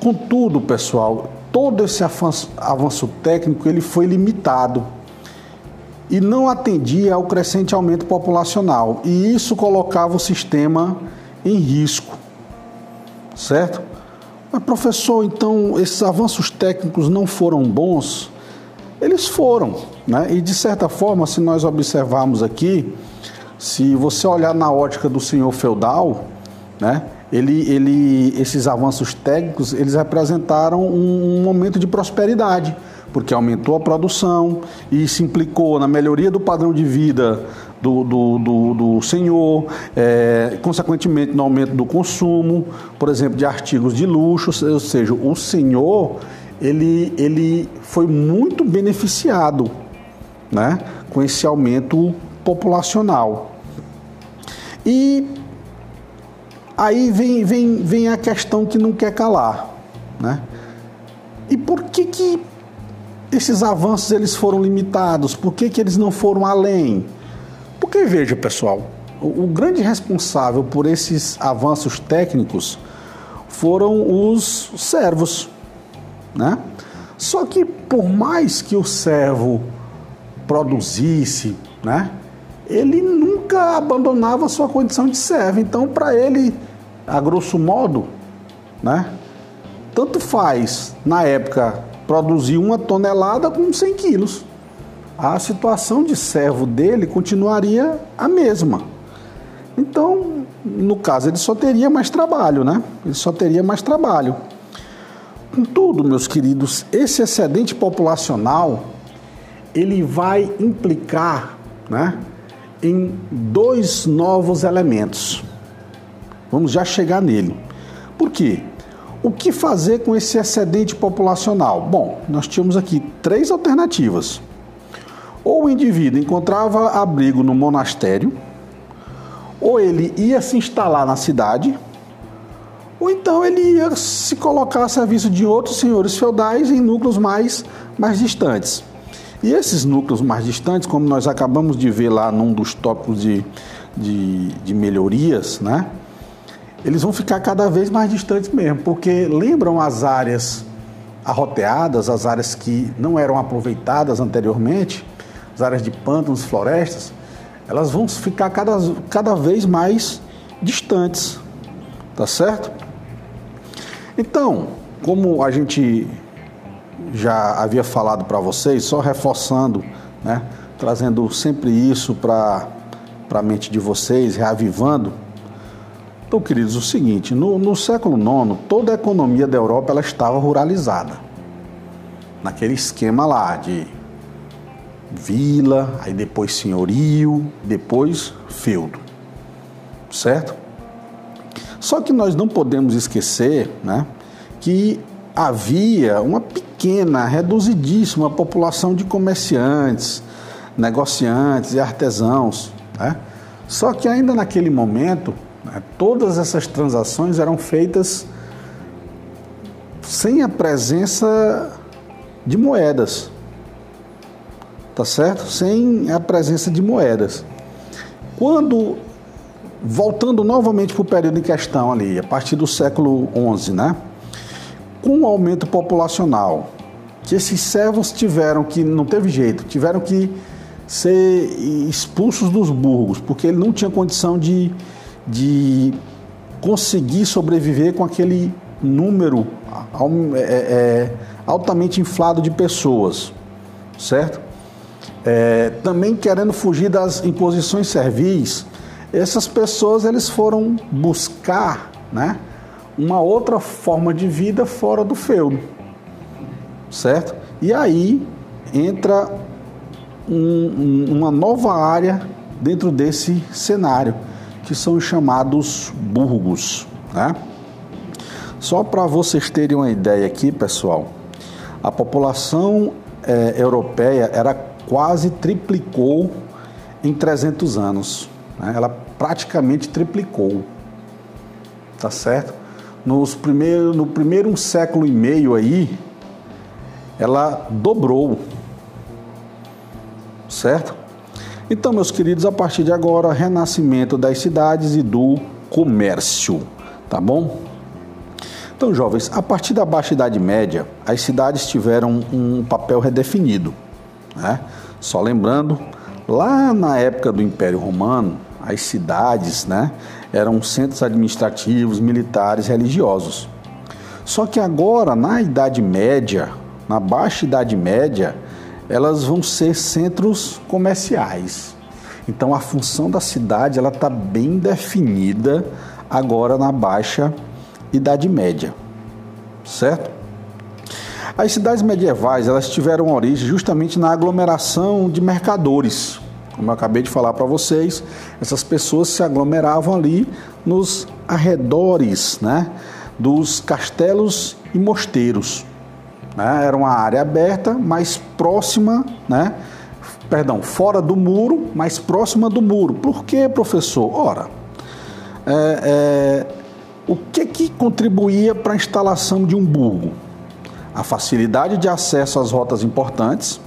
Contudo, pessoal, todo esse avanço, avanço técnico ele foi limitado e não atendia ao crescente aumento populacional e isso colocava o sistema em risco, certo? Mas professor, então esses avanços técnicos não foram bons? Eles foram, né? E de certa forma, se nós observarmos aqui, se você olhar na ótica do senhor feudal, né? ele, ele, esses avanços técnicos, eles representaram um, um momento de prosperidade, porque aumentou a produção e se implicou na melhoria do padrão de vida do, do, do, do senhor, é, consequentemente no aumento do consumo, por exemplo, de artigos de luxo, ou seja, o senhor ele, ele foi muito beneficiado né, com esse aumento populacional. E aí vem, vem, vem a questão que não quer calar. Né? E por que, que esses avanços eles foram limitados? Por que, que eles não foram além? Porque veja, pessoal, o, o grande responsável por esses avanços técnicos foram os servos, né? Só que por mais que o servo produzisse, né? Ele nunca abandonava a sua condição de servo. Então, para ele, a grosso modo, né? Tanto faz, na época, produzir uma tonelada com 100 quilos a situação de servo dele continuaria a mesma. Então, no caso, ele só teria mais trabalho, né? Ele só teria mais trabalho. Contudo, meus queridos, esse excedente populacional ele vai implicar, né, em dois novos elementos. Vamos já chegar nele. Por quê? O que fazer com esse excedente populacional? Bom, nós tínhamos aqui três alternativas. Ou o indivíduo encontrava abrigo no monastério, ou ele ia se instalar na cidade, ou então ele ia se colocar a serviço de outros senhores feudais em núcleos mais, mais distantes. E esses núcleos mais distantes, como nós acabamos de ver lá num dos tópicos de, de, de melhorias, né? eles vão ficar cada vez mais distantes mesmo, porque lembram as áreas arroteadas, as áreas que não eram aproveitadas anteriormente, as áreas de pântanos, florestas, elas vão ficar cada, cada vez mais distantes, tá certo? Então, como a gente já havia falado para vocês, só reforçando, né, trazendo sempre isso para a mente de vocês, reavivando. Então, queridos, o seguinte: no, no século IX, toda a economia da Europa ela estava ruralizada, naquele esquema lá de vila, aí depois senhorio, depois feudo. Certo? Só que nós não podemos esquecer né, que havia uma pequena, reduzidíssima população de comerciantes, negociantes e artesãos. Né? Só que ainda naquele momento, né, todas essas transações eram feitas sem a presença de moedas tá certo? Sem a presença de moedas. Quando, voltando novamente para o período em questão ali, a partir do século XI, né? Com o aumento populacional, que esses servos tiveram que, não teve jeito, tiveram que ser expulsos dos burgos, porque ele não tinha condição de, de conseguir sobreviver com aquele número é, é, altamente inflado de pessoas, certo? É, também querendo fugir das imposições servis, essas pessoas eles foram buscar né, uma outra forma de vida fora do feudo, certo? E aí entra um, uma nova área dentro desse cenário, que são os chamados burgos. Né? Só para vocês terem uma ideia aqui, pessoal, a população é, europeia era quase triplicou em 300 anos. Né? Ela praticamente triplicou. Tá certo? Nos primeiro, no primeiro um século e meio aí, ela dobrou. Certo? Então, meus queridos, a partir de agora, renascimento das cidades e do comércio. Tá bom? Então, jovens, a partir da Baixa Idade Média, as cidades tiveram um papel redefinido. Né? Só lembrando, lá na época do Império Romano, as cidades né, eram centros administrativos, militares, religiosos. Só que agora, na Idade Média, na Baixa Idade Média, elas vão ser centros comerciais. Então a função da cidade ela está bem definida agora na Baixa Idade Média, certo? As cidades medievais elas tiveram origem justamente na aglomeração de mercadores. Como eu acabei de falar para vocês, essas pessoas se aglomeravam ali nos arredores né, dos castelos e mosteiros. Né? Era uma área aberta, mais próxima, né? perdão, fora do muro, mais próxima do muro. Por que, professor? Ora, é, é, o que, que contribuía para a instalação de um burgo? A facilidade de acesso às rotas importantes,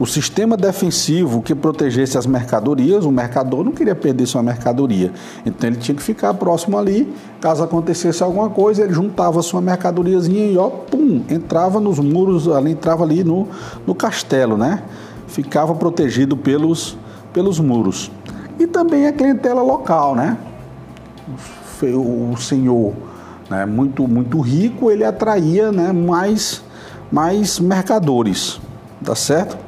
o sistema defensivo que protegesse as mercadorias, o mercador não queria perder sua mercadoria, então ele tinha que ficar próximo ali, caso acontecesse alguma coisa, ele juntava sua mercadoriazinha e ó, pum, entrava nos muros, ali entrava ali no, no castelo, né? Ficava protegido pelos, pelos muros. E também a clientela local, né? O senhor né, muito, muito rico, ele atraía né, mais, mais mercadores, tá certo?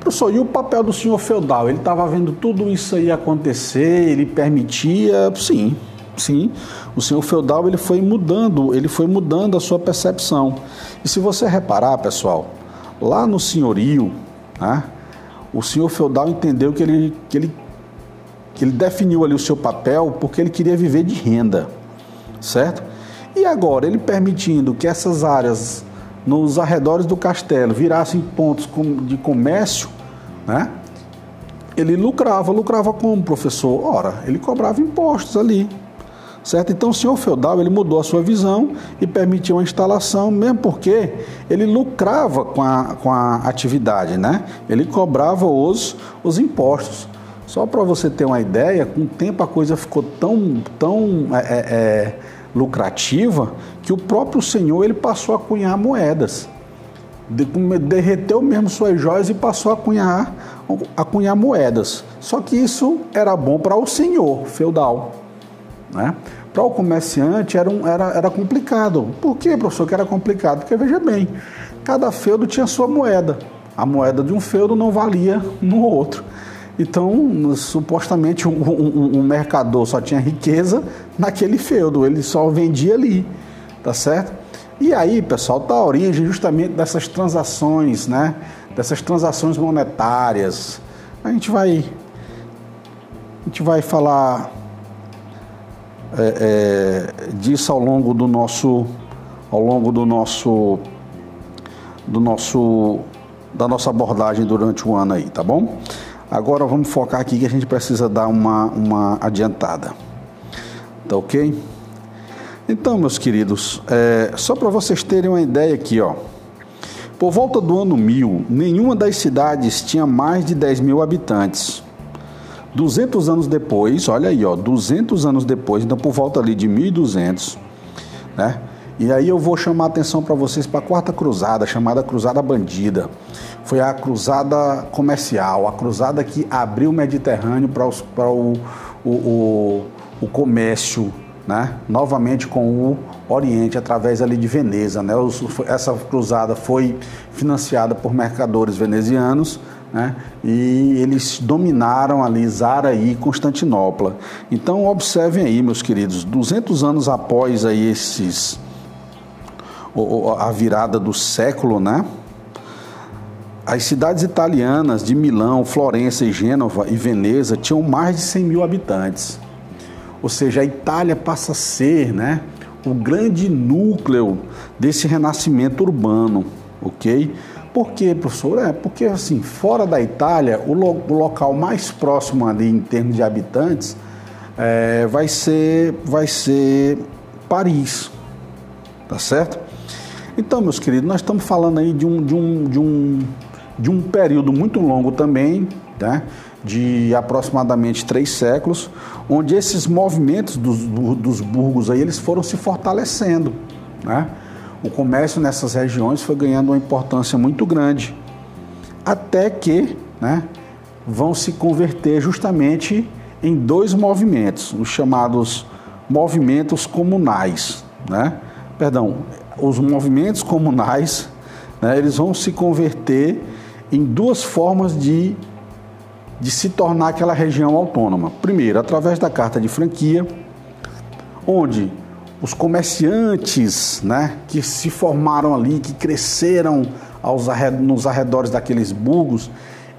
Professor, e o papel do senhor feudal? Ele estava vendo tudo isso aí acontecer, ele permitia? Sim, sim. O senhor feudal ele foi mudando, ele foi mudando a sua percepção. E se você reparar, pessoal, lá no senhorio, né, o senhor feudal entendeu que ele, que, ele, que ele definiu ali o seu papel porque ele queria viver de renda, certo? E agora, ele permitindo que essas áreas nos arredores do castelo virassem pontos de comércio, né? Ele lucrava, lucrava como professor? Ora, ele cobrava impostos ali, certo? Então o senhor feudal ele mudou a sua visão e permitiu a instalação, mesmo porque ele lucrava com a, com a atividade, né? Ele cobrava os, os impostos. Só para você ter uma ideia, com o tempo a coisa ficou tão, tão é, é, é lucrativa que o próprio Senhor ele passou a cunhar moedas. Derreteu mesmo suas joias e passou a cunhar, a cunhar moedas. Só que isso era bom para o senhor feudal. Né? Para o comerciante era, um, era, era complicado. Por que, professor, que era complicado? Porque veja bem, cada feudo tinha sua moeda. A moeda de um feudo não valia no outro. Então, supostamente, um, um, um, mercador só tinha riqueza naquele feudo, ele só vendia ali, tá certo? E aí, pessoal, tá a origem justamente dessas transações, né? Dessas transações monetárias. A gente vai, a gente vai falar é, é, disso ao longo do nosso, ao longo do nosso, do nosso, da nossa abordagem durante o ano aí, tá bom? Agora vamos focar aqui que a gente precisa dar uma, uma adiantada. Tá ok? Então, meus queridos, é, só para vocês terem uma ideia aqui, ó. Por volta do ano 1000, nenhuma das cidades tinha mais de 10 mil habitantes. 200 anos depois, olha aí, ó, 200 anos depois, então por volta ali de 1200, né? E aí eu vou chamar a atenção para vocês para a quarta cruzada, chamada Cruzada Bandida. Foi a cruzada comercial, a cruzada que abriu o Mediterrâneo para, o, o, o, o comércio, né? novamente com o Oriente, através ali de Veneza. Né? Essa cruzada foi financiada por mercadores venezianos, né? e eles dominaram ali Zara e Constantinopla. Então observem aí, meus queridos, 200 anos após aí esses a virada do século, né? As cidades italianas de Milão, Florença Gênova e Veneza tinham mais de 100 mil habitantes. Ou seja, a Itália passa a ser né, o grande núcleo desse renascimento urbano, ok? Por quê, professor? É porque, assim, fora da Itália, o, lo o local mais próximo ali em termos de habitantes é, vai, ser, vai ser Paris, tá certo? Então, meus queridos, nós estamos falando aí de um, de um, de um, de um período muito longo também, né? de aproximadamente três séculos, onde esses movimentos dos, dos burgos aí, eles foram se fortalecendo. Né? O comércio nessas regiões foi ganhando uma importância muito grande, até que né, vão se converter justamente em dois movimentos, os chamados movimentos comunais. Né? Perdão, os movimentos comunais, né, eles vão se converter em duas formas de, de se tornar aquela região autônoma. Primeiro, através da carta de franquia, onde os comerciantes né, que se formaram ali, que cresceram aos arred nos arredores daqueles burgos,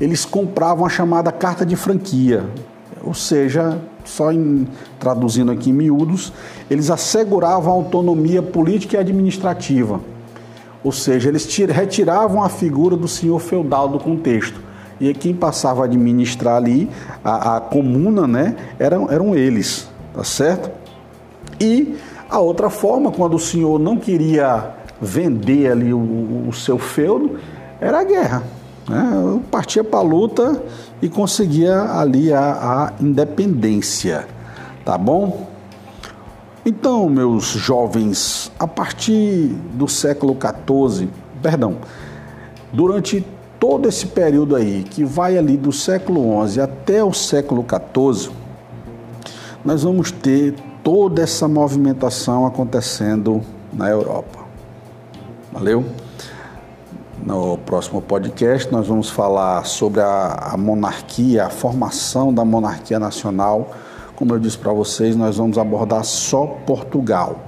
eles compravam a chamada carta de franquia, ou seja, só em, traduzindo aqui em miúdos, eles asseguravam a autonomia política e administrativa, ou seja, eles retiravam a figura do senhor feudal do contexto. E quem passava a administrar ali a, a comuna, né, eram, eram eles, tá certo? E a outra forma, quando o senhor não queria vender ali o, o seu feudo, era a guerra. Né? Partia para a luta e conseguia ali a, a independência. Tá bom? Então, meus jovens, a partir do século XIV, perdão, durante todo esse período aí, que vai ali do século XI até o século XIV, nós vamos ter toda essa movimentação acontecendo na Europa. Valeu? No próximo podcast, nós vamos falar sobre a, a monarquia, a formação da monarquia nacional. Como eu disse para vocês, nós vamos abordar só Portugal.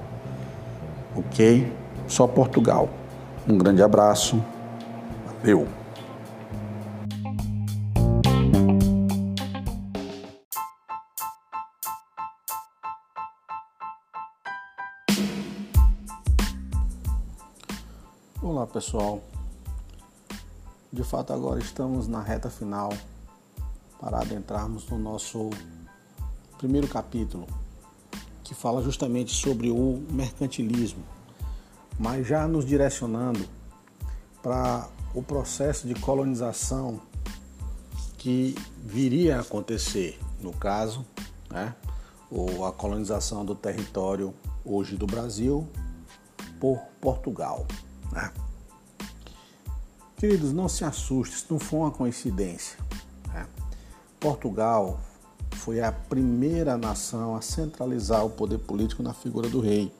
Ok? Só Portugal. Um grande abraço. Valeu! Olá pessoal, de fato agora estamos na reta final para adentrarmos no nosso primeiro capítulo, que fala justamente sobre o mercantilismo, mas já nos direcionando para o processo de colonização que viria a acontecer, no caso, né, ou a colonização do território hoje do Brasil por Portugal. Né? Queridos, não se assustem, isso não foi uma coincidência. Né? Portugal foi a primeira nação a centralizar o poder político na figura do rei,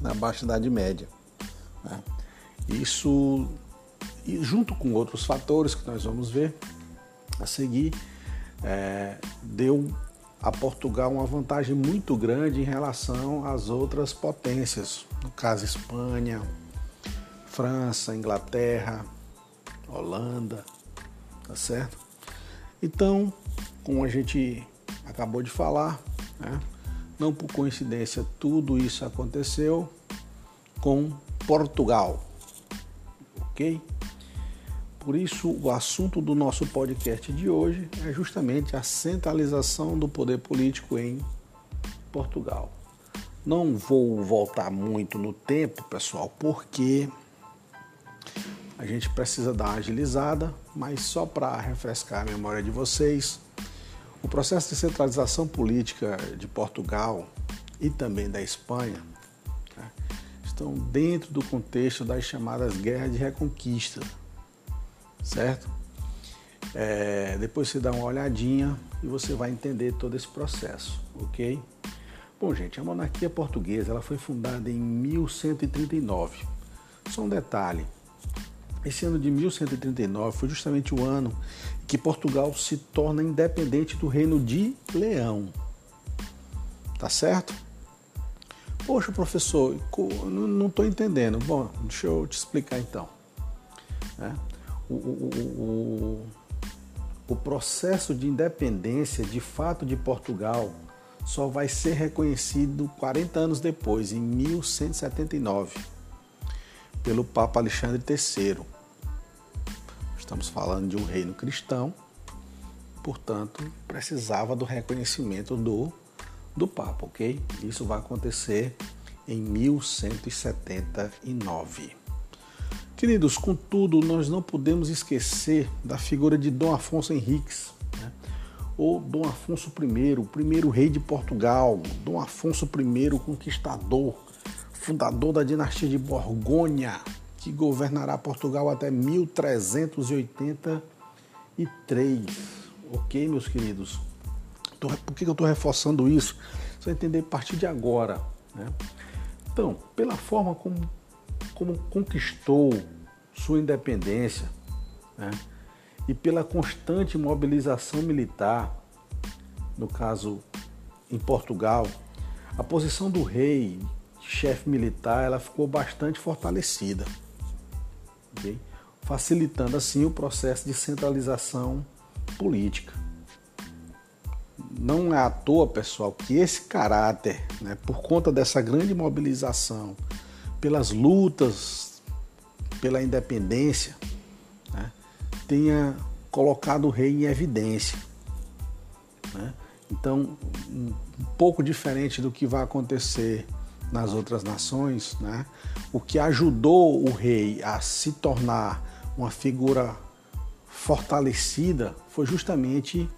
na Baixa Idade Média. Né? Isso, e junto com outros fatores que nós vamos ver a seguir, é, deu a Portugal uma vantagem muito grande em relação às outras potências, no caso Espanha, França, Inglaterra, Holanda, tá certo? Então, como a gente acabou de falar, né? não por coincidência, tudo isso aconteceu com Portugal, ok? Por isso, o assunto do nosso podcast de hoje é justamente a centralização do poder político em Portugal. Não vou voltar muito no tempo, pessoal, porque a gente precisa dar uma agilizada, mas só para refrescar a memória de vocês, o processo de centralização política de Portugal e também da Espanha né, estão dentro do contexto das chamadas guerras de reconquista, certo? É, depois você dá uma olhadinha e você vai entender todo esse processo, ok? Bom, gente, a monarquia portuguesa ela foi fundada em 1139. Só um detalhe, esse ano de 1139 foi justamente o ano que Portugal se torna independente do Reino de Leão. Tá certo? Poxa, professor, não estou entendendo. Bom, deixa eu te explicar então. É, o, o, o, o processo de independência de fato de Portugal só vai ser reconhecido 40 anos depois, em 1179, pelo Papa Alexandre III. Estamos falando de um reino cristão, portanto, precisava do reconhecimento do, do Papa, ok? Isso vai acontecer em 1179. Queridos, contudo, nós não podemos esquecer da figura de Dom Afonso Henriques, né? ou Dom Afonso I, o primeiro rei de Portugal, Dom Afonso I, conquistador, fundador da dinastia de Borgonha, que governará Portugal até 1383. Ok, meus queridos? Por que eu estou reforçando isso? Você vai entender a partir de agora. Né? Então, pela forma como, como conquistou sua independência, né? e pela constante mobilização militar, no caso em Portugal, a posição do rei, chefe militar, ela ficou bastante fortalecida, facilitando assim o processo de centralização política. Não é à toa, pessoal, que esse caráter, né, por conta dessa grande mobilização, pelas lutas pela independência, né, tenha colocado o rei em evidência. Né? Então, um pouco diferente do que vai acontecer nas outras nações, né? o que ajudou o rei a se tornar uma figura fortalecida foi justamente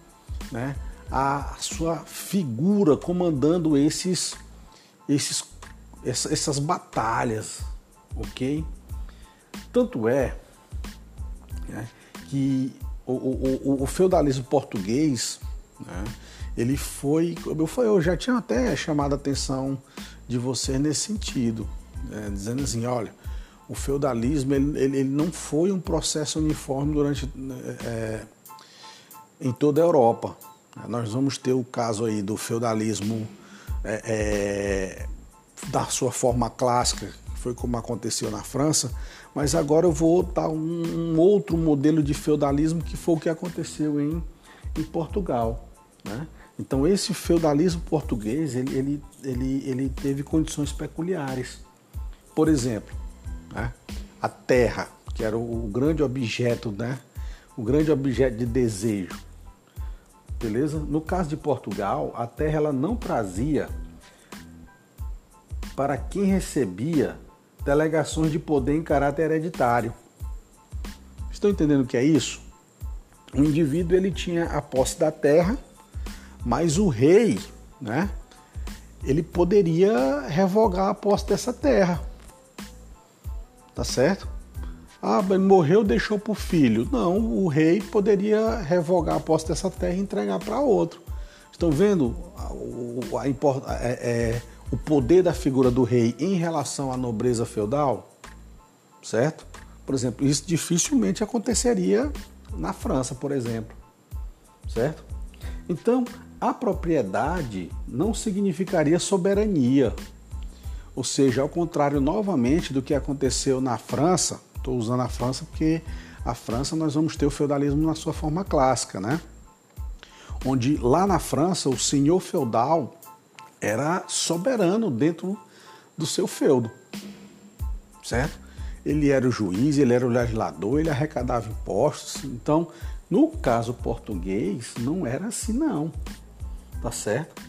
né, a sua figura comandando esses, esses, essas batalhas, ok? Tanto é né, que o, o, o, feudalismo português, né, ele foi, eu, já tinha até chamado a atenção de você nesse sentido, né, dizendo assim, olha, o feudalismo ele, ele, não foi um processo uniforme durante é, em toda a Europa. Nós vamos ter o caso aí do feudalismo é, é, da sua forma clássica, que foi como aconteceu na França, mas agora eu vou dar um, um outro modelo de feudalismo que foi o que aconteceu em, em Portugal. Né? Então esse feudalismo português ele, ele, ele, ele teve condições peculiares. Por exemplo, né? a terra, que era o, grande objeto, né? o grande objeto de desejo. Beleza? No caso de Portugal, a terra ela não trazia para quem recebia delegações de poder em caráter hereditário. Estão entendendo o que é isso? O indivíduo ele tinha a posse da terra, mas o rei, né? Ele poderia revogar a posse dessa terra. Tá certo? Ah, morreu, deixou para o filho. Não, o rei poderia revogar a posse dessa terra e entregar para outro. Estão vendo a, a, a, é, é, o poder da figura do rei em relação à nobreza feudal? Certo? Por exemplo, isso dificilmente aconteceria na França, por exemplo. Certo? Então, a propriedade não significaria soberania. Ou seja, ao contrário novamente do que aconteceu na França, Estou usando a França porque a França nós vamos ter o feudalismo na sua forma clássica, né? Onde lá na França o senhor feudal era soberano dentro do seu feudo, certo? Ele era o juiz, ele era o legislador, ele arrecadava impostos. Então, no caso português, não era assim não, tá certo?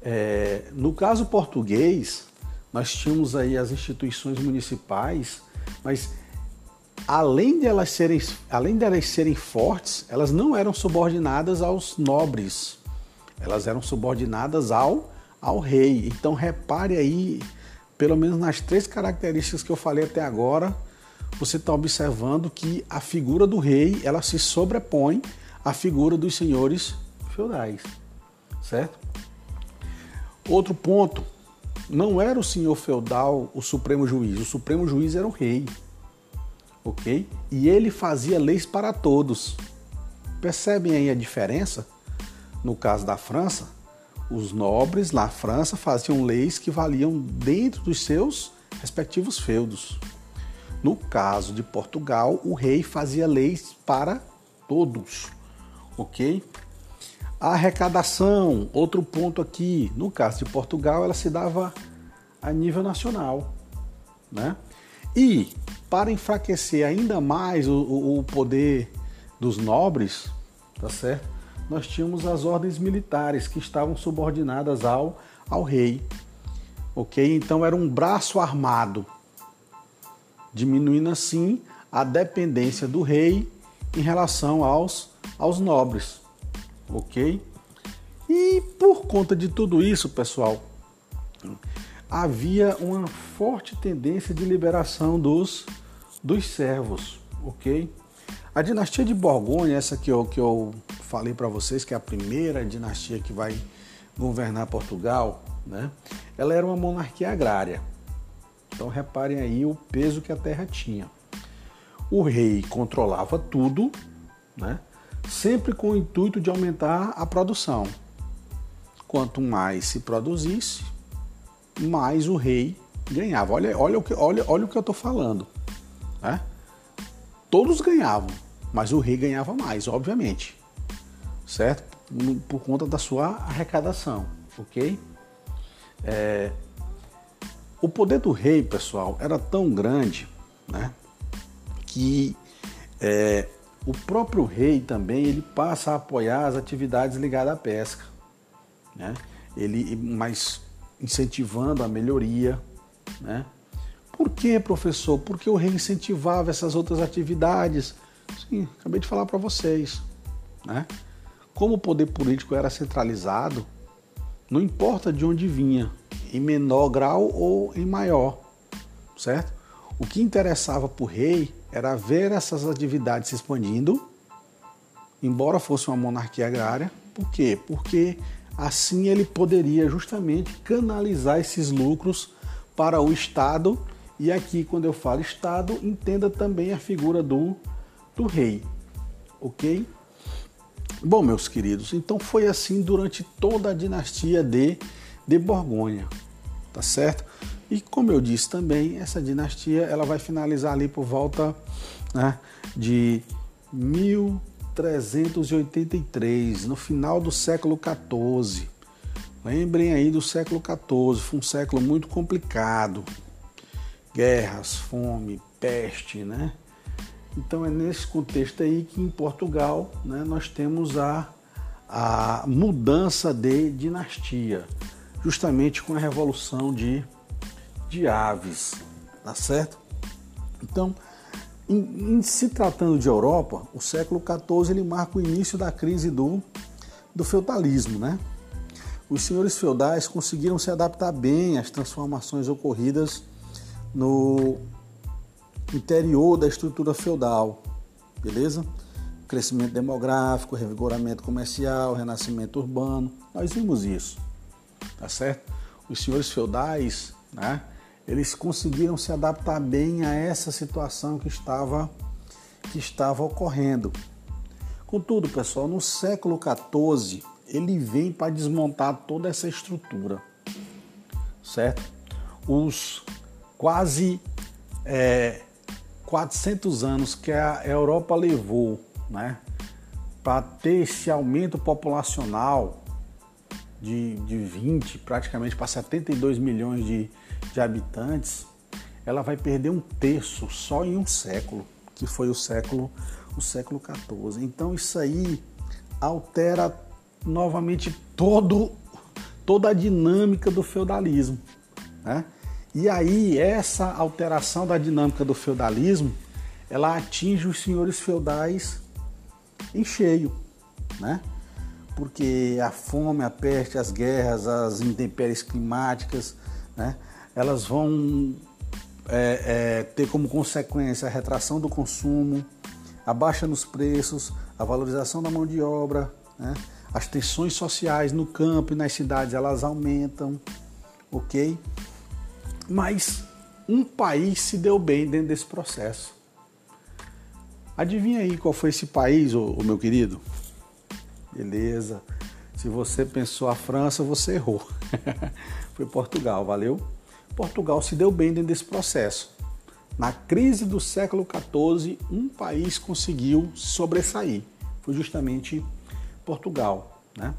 É, no caso português, nós tínhamos aí as instituições municipais, mas além de elas serem, além de elas serem fortes, elas não eram subordinadas aos nobres, elas eram subordinadas ao, ao rei. Então repare aí, pelo menos nas três características que eu falei até agora, você está observando que a figura do rei ela se sobrepõe à figura dos senhores feudais, certo? Outro ponto, não era o senhor feudal o supremo juiz, o supremo juiz era o rei ok? E ele fazia leis para todos. Percebem aí a diferença? No caso da França, os nobres na França faziam leis que valiam dentro dos seus respectivos feudos. No caso de Portugal, o rei fazia leis para todos, ok? A arrecadação, outro ponto aqui, no caso de Portugal, ela se dava a nível nacional, né? E para enfraquecer ainda mais o, o poder dos nobres, tá certo? Nós tínhamos as ordens militares que estavam subordinadas ao, ao rei, ok? Então era um braço armado, diminuindo assim a dependência do rei em relação aos, aos nobres, ok? E por conta de tudo isso, pessoal, havia uma forte tendência de liberação dos dos servos, ok? A dinastia de Borgonha, essa que eu, que eu falei para vocês, que é a primeira dinastia que vai governar Portugal, né? Ela era uma monarquia agrária. Então reparem aí o peso que a terra tinha. O rei controlava tudo, né? Sempre com o intuito de aumentar a produção. Quanto mais se produzisse, mais o rei ganhava. Olha, olha, o, que, olha, olha o que eu estou falando. Né? Todos ganhavam, mas o rei ganhava mais, obviamente. Certo? Por conta da sua arrecadação, ok? É, o poder do rei, pessoal, era tão grande né, que é, o próprio rei também ele passa a apoiar as atividades ligadas à pesca, né? Ele, mas incentivando a melhoria, né? Por que, professor? Porque o rei incentivava essas outras atividades. Sim, acabei de falar para vocês, né? Como o poder político era centralizado, não importa de onde vinha, em menor grau ou em maior, certo? O que interessava para o rei era ver essas atividades se expandindo, embora fosse uma monarquia agrária. Por quê? Porque assim ele poderia justamente canalizar esses lucros para o Estado. E aqui, quando eu falo Estado, entenda também a figura do, do rei. Ok? Bom, meus queridos, então foi assim durante toda a dinastia de, de Borgonha, tá certo? E como eu disse também, essa dinastia ela vai finalizar ali por volta né, de 1383, no final do século XIV. Lembrem aí do século XIV, foi um século muito complicado. Guerras, fome, peste, né? Então é nesse contexto aí que em Portugal né, nós temos a, a mudança de dinastia, justamente com a revolução de, de aves, tá certo? Então, em, em, se tratando de Europa, o século XIV ele marca o início da crise do, do feudalismo, né? Os senhores feudais conseguiram se adaptar bem às transformações ocorridas no interior da estrutura feudal, beleza? Crescimento demográfico, revigoramento comercial, renascimento urbano, nós vimos isso, tá certo? Os senhores feudais, né? Eles conseguiram se adaptar bem a essa situação que estava que estava ocorrendo. Contudo, pessoal, no século XIV ele vem para desmontar toda essa estrutura, certo? Os quase é, 400 anos que a Europa levou né, para ter esse aumento populacional de, de 20, praticamente para 72 milhões de, de habitantes, ela vai perder um terço só em um século, que foi o século o século 14. Então isso aí altera novamente todo toda a dinâmica do feudalismo, né? E aí essa alteração da dinâmica do feudalismo, ela atinge os senhores feudais em cheio, né? Porque a fome, a peste, as guerras, as intempéries climáticas, né? Elas vão é, é, ter como consequência a retração do consumo, a baixa nos preços, a valorização da mão de obra, né? as tensões sociais no campo e nas cidades elas aumentam, ok? Mas um país se deu bem dentro desse processo. Adivinha aí qual foi esse país, ô, ô meu querido? Beleza. Se você pensou a França, você errou. foi Portugal, valeu? Portugal se deu bem dentro desse processo. Na crise do século XIV, um país conseguiu sobressair. Foi justamente Portugal. Né?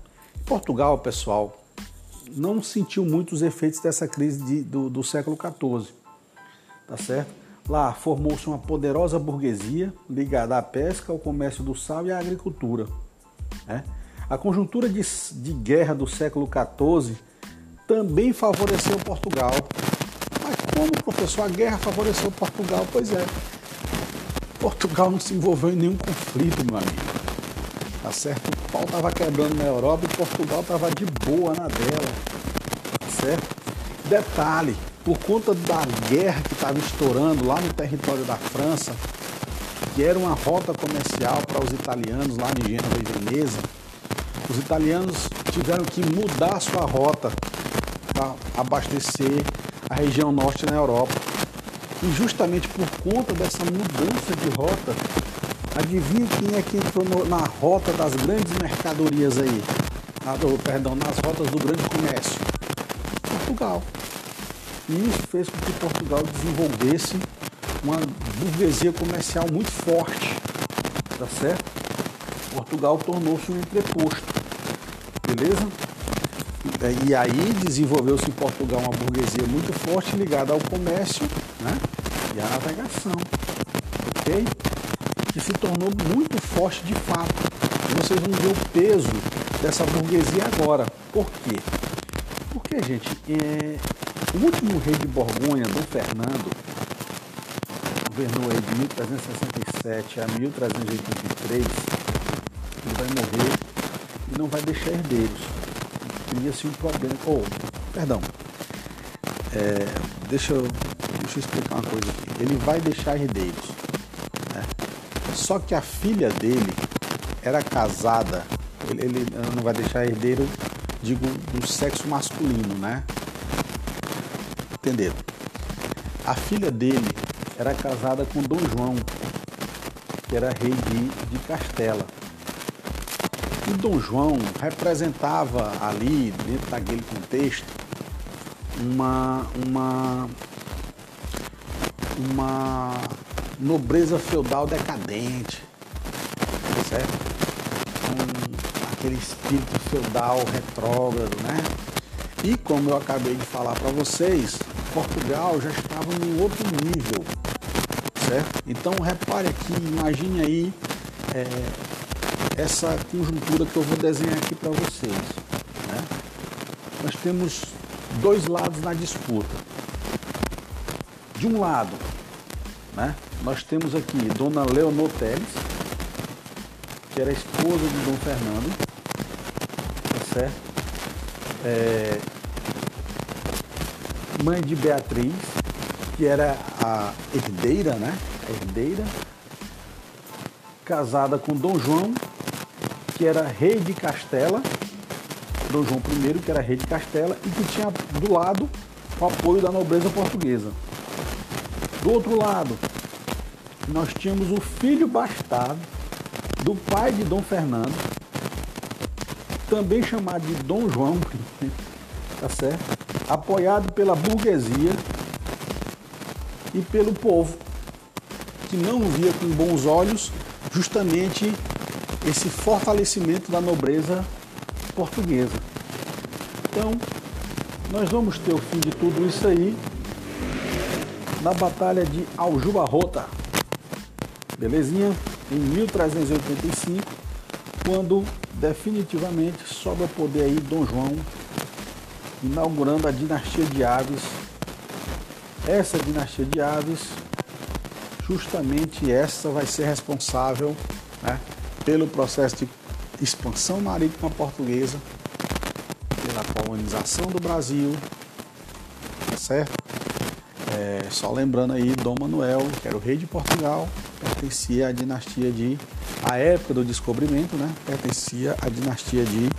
Portugal, pessoal, não sentiu muito os efeitos dessa crise de, do, do século XIV, tá certo? Lá formou-se uma poderosa burguesia ligada à pesca, ao comércio do sal e à agricultura. Né? A conjuntura de, de guerra do século XIV também favoreceu Portugal. Mas como, professor, a guerra favoreceu Portugal? Pois é, Portugal não se envolveu em nenhum conflito, meu amigo. Tá certo? O pau tava quebrando na Europa e Portugal tava de boa na dela. Tá certo? Detalhe, por conta da guerra que estava estourando lá no território da França, que era uma rota comercial para os italianos lá de Gênova e Veneza, os italianos tiveram que mudar sua rota para abastecer a região norte na Europa. E justamente por conta dessa mudança de rota, Adivinha quem é que entrou no, na rota das grandes mercadorias aí? Ah, do, perdão, nas rotas do grande comércio? Portugal. E isso fez com que Portugal desenvolvesse uma burguesia comercial muito forte, tá certo? Portugal tornou-se um entreposto, beleza? E aí desenvolveu-se em Portugal uma burguesia muito forte ligada ao comércio né? e à navegação, ok? Que se tornou muito forte de fato. E vocês vão ver o peso dessa burguesia agora. Por quê? Porque, gente, é... o último rei de Borgonha, Dom Fernando, governou aí de 1367 a 1383, ele vai morrer e não vai deixar herdeiros. Cria-se um problema. Oh, perdão. É, deixa, eu, deixa eu explicar uma coisa aqui. Ele vai deixar herdeiros. Né? Só que a filha dele era casada. Ele, ele não vai deixar herdeiro, digo, do sexo masculino, né? Entenderam? A filha dele era casada com Dom João, que era rei de, de Castela. E Dom João representava ali, dentro daquele contexto, uma, uma, uma nobreza feudal decadente, certo? Um, aquele espírito feudal retrógrado, né? E como eu acabei de falar para vocês, Portugal já estava em outro nível, certo? Então repare aqui, imagine aí é, essa conjuntura que eu vou desenhar aqui para vocês. Né? Nós temos dois lados na disputa. De um lado, né, nós temos aqui Dona Leonor Teles, que era esposa de Dom Fernando, tá certo? É, mãe de Beatriz, que era a herdeira, né? A herdeira, casada com Dom João, que era rei de Castela, Dom João I, que era rei de Castela, e que tinha do lado o apoio da nobreza portuguesa. Do outro lado, nós tínhamos o filho bastardo do pai de Dom Fernando, também chamado de Dom João, tá certo? Apoiado pela burguesia e pelo povo, que não via com bons olhos justamente esse fortalecimento da nobreza portuguesa. Então, nós vamos ter o fim de tudo isso aí na Batalha de Aljubarrota, belezinha? Em 1385, quando definitivamente sobe ao poder aí Dom João, inaugurando a dinastia de Aves. Essa dinastia de Aves justamente essa vai ser responsável né, pelo processo de expansão marítima portuguesa, pela colonização do Brasil, tá certo? É, só lembrando aí, Dom Manuel, que era o rei de Portugal, pertencia à dinastia de, à época do descobrimento, né, pertencia à dinastia de,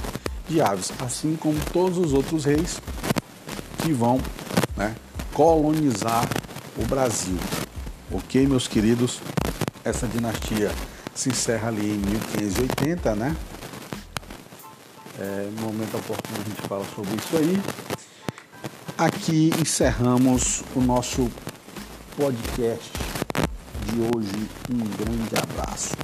de Aves, assim como todos os outros reis que vão né, colonizar o Brasil. Ok, meus queridos? Essa dinastia se encerra ali em 1580, né? É, no momento oportuno a gente fala sobre isso aí. Aqui encerramos o nosso podcast de hoje. Um grande abraço.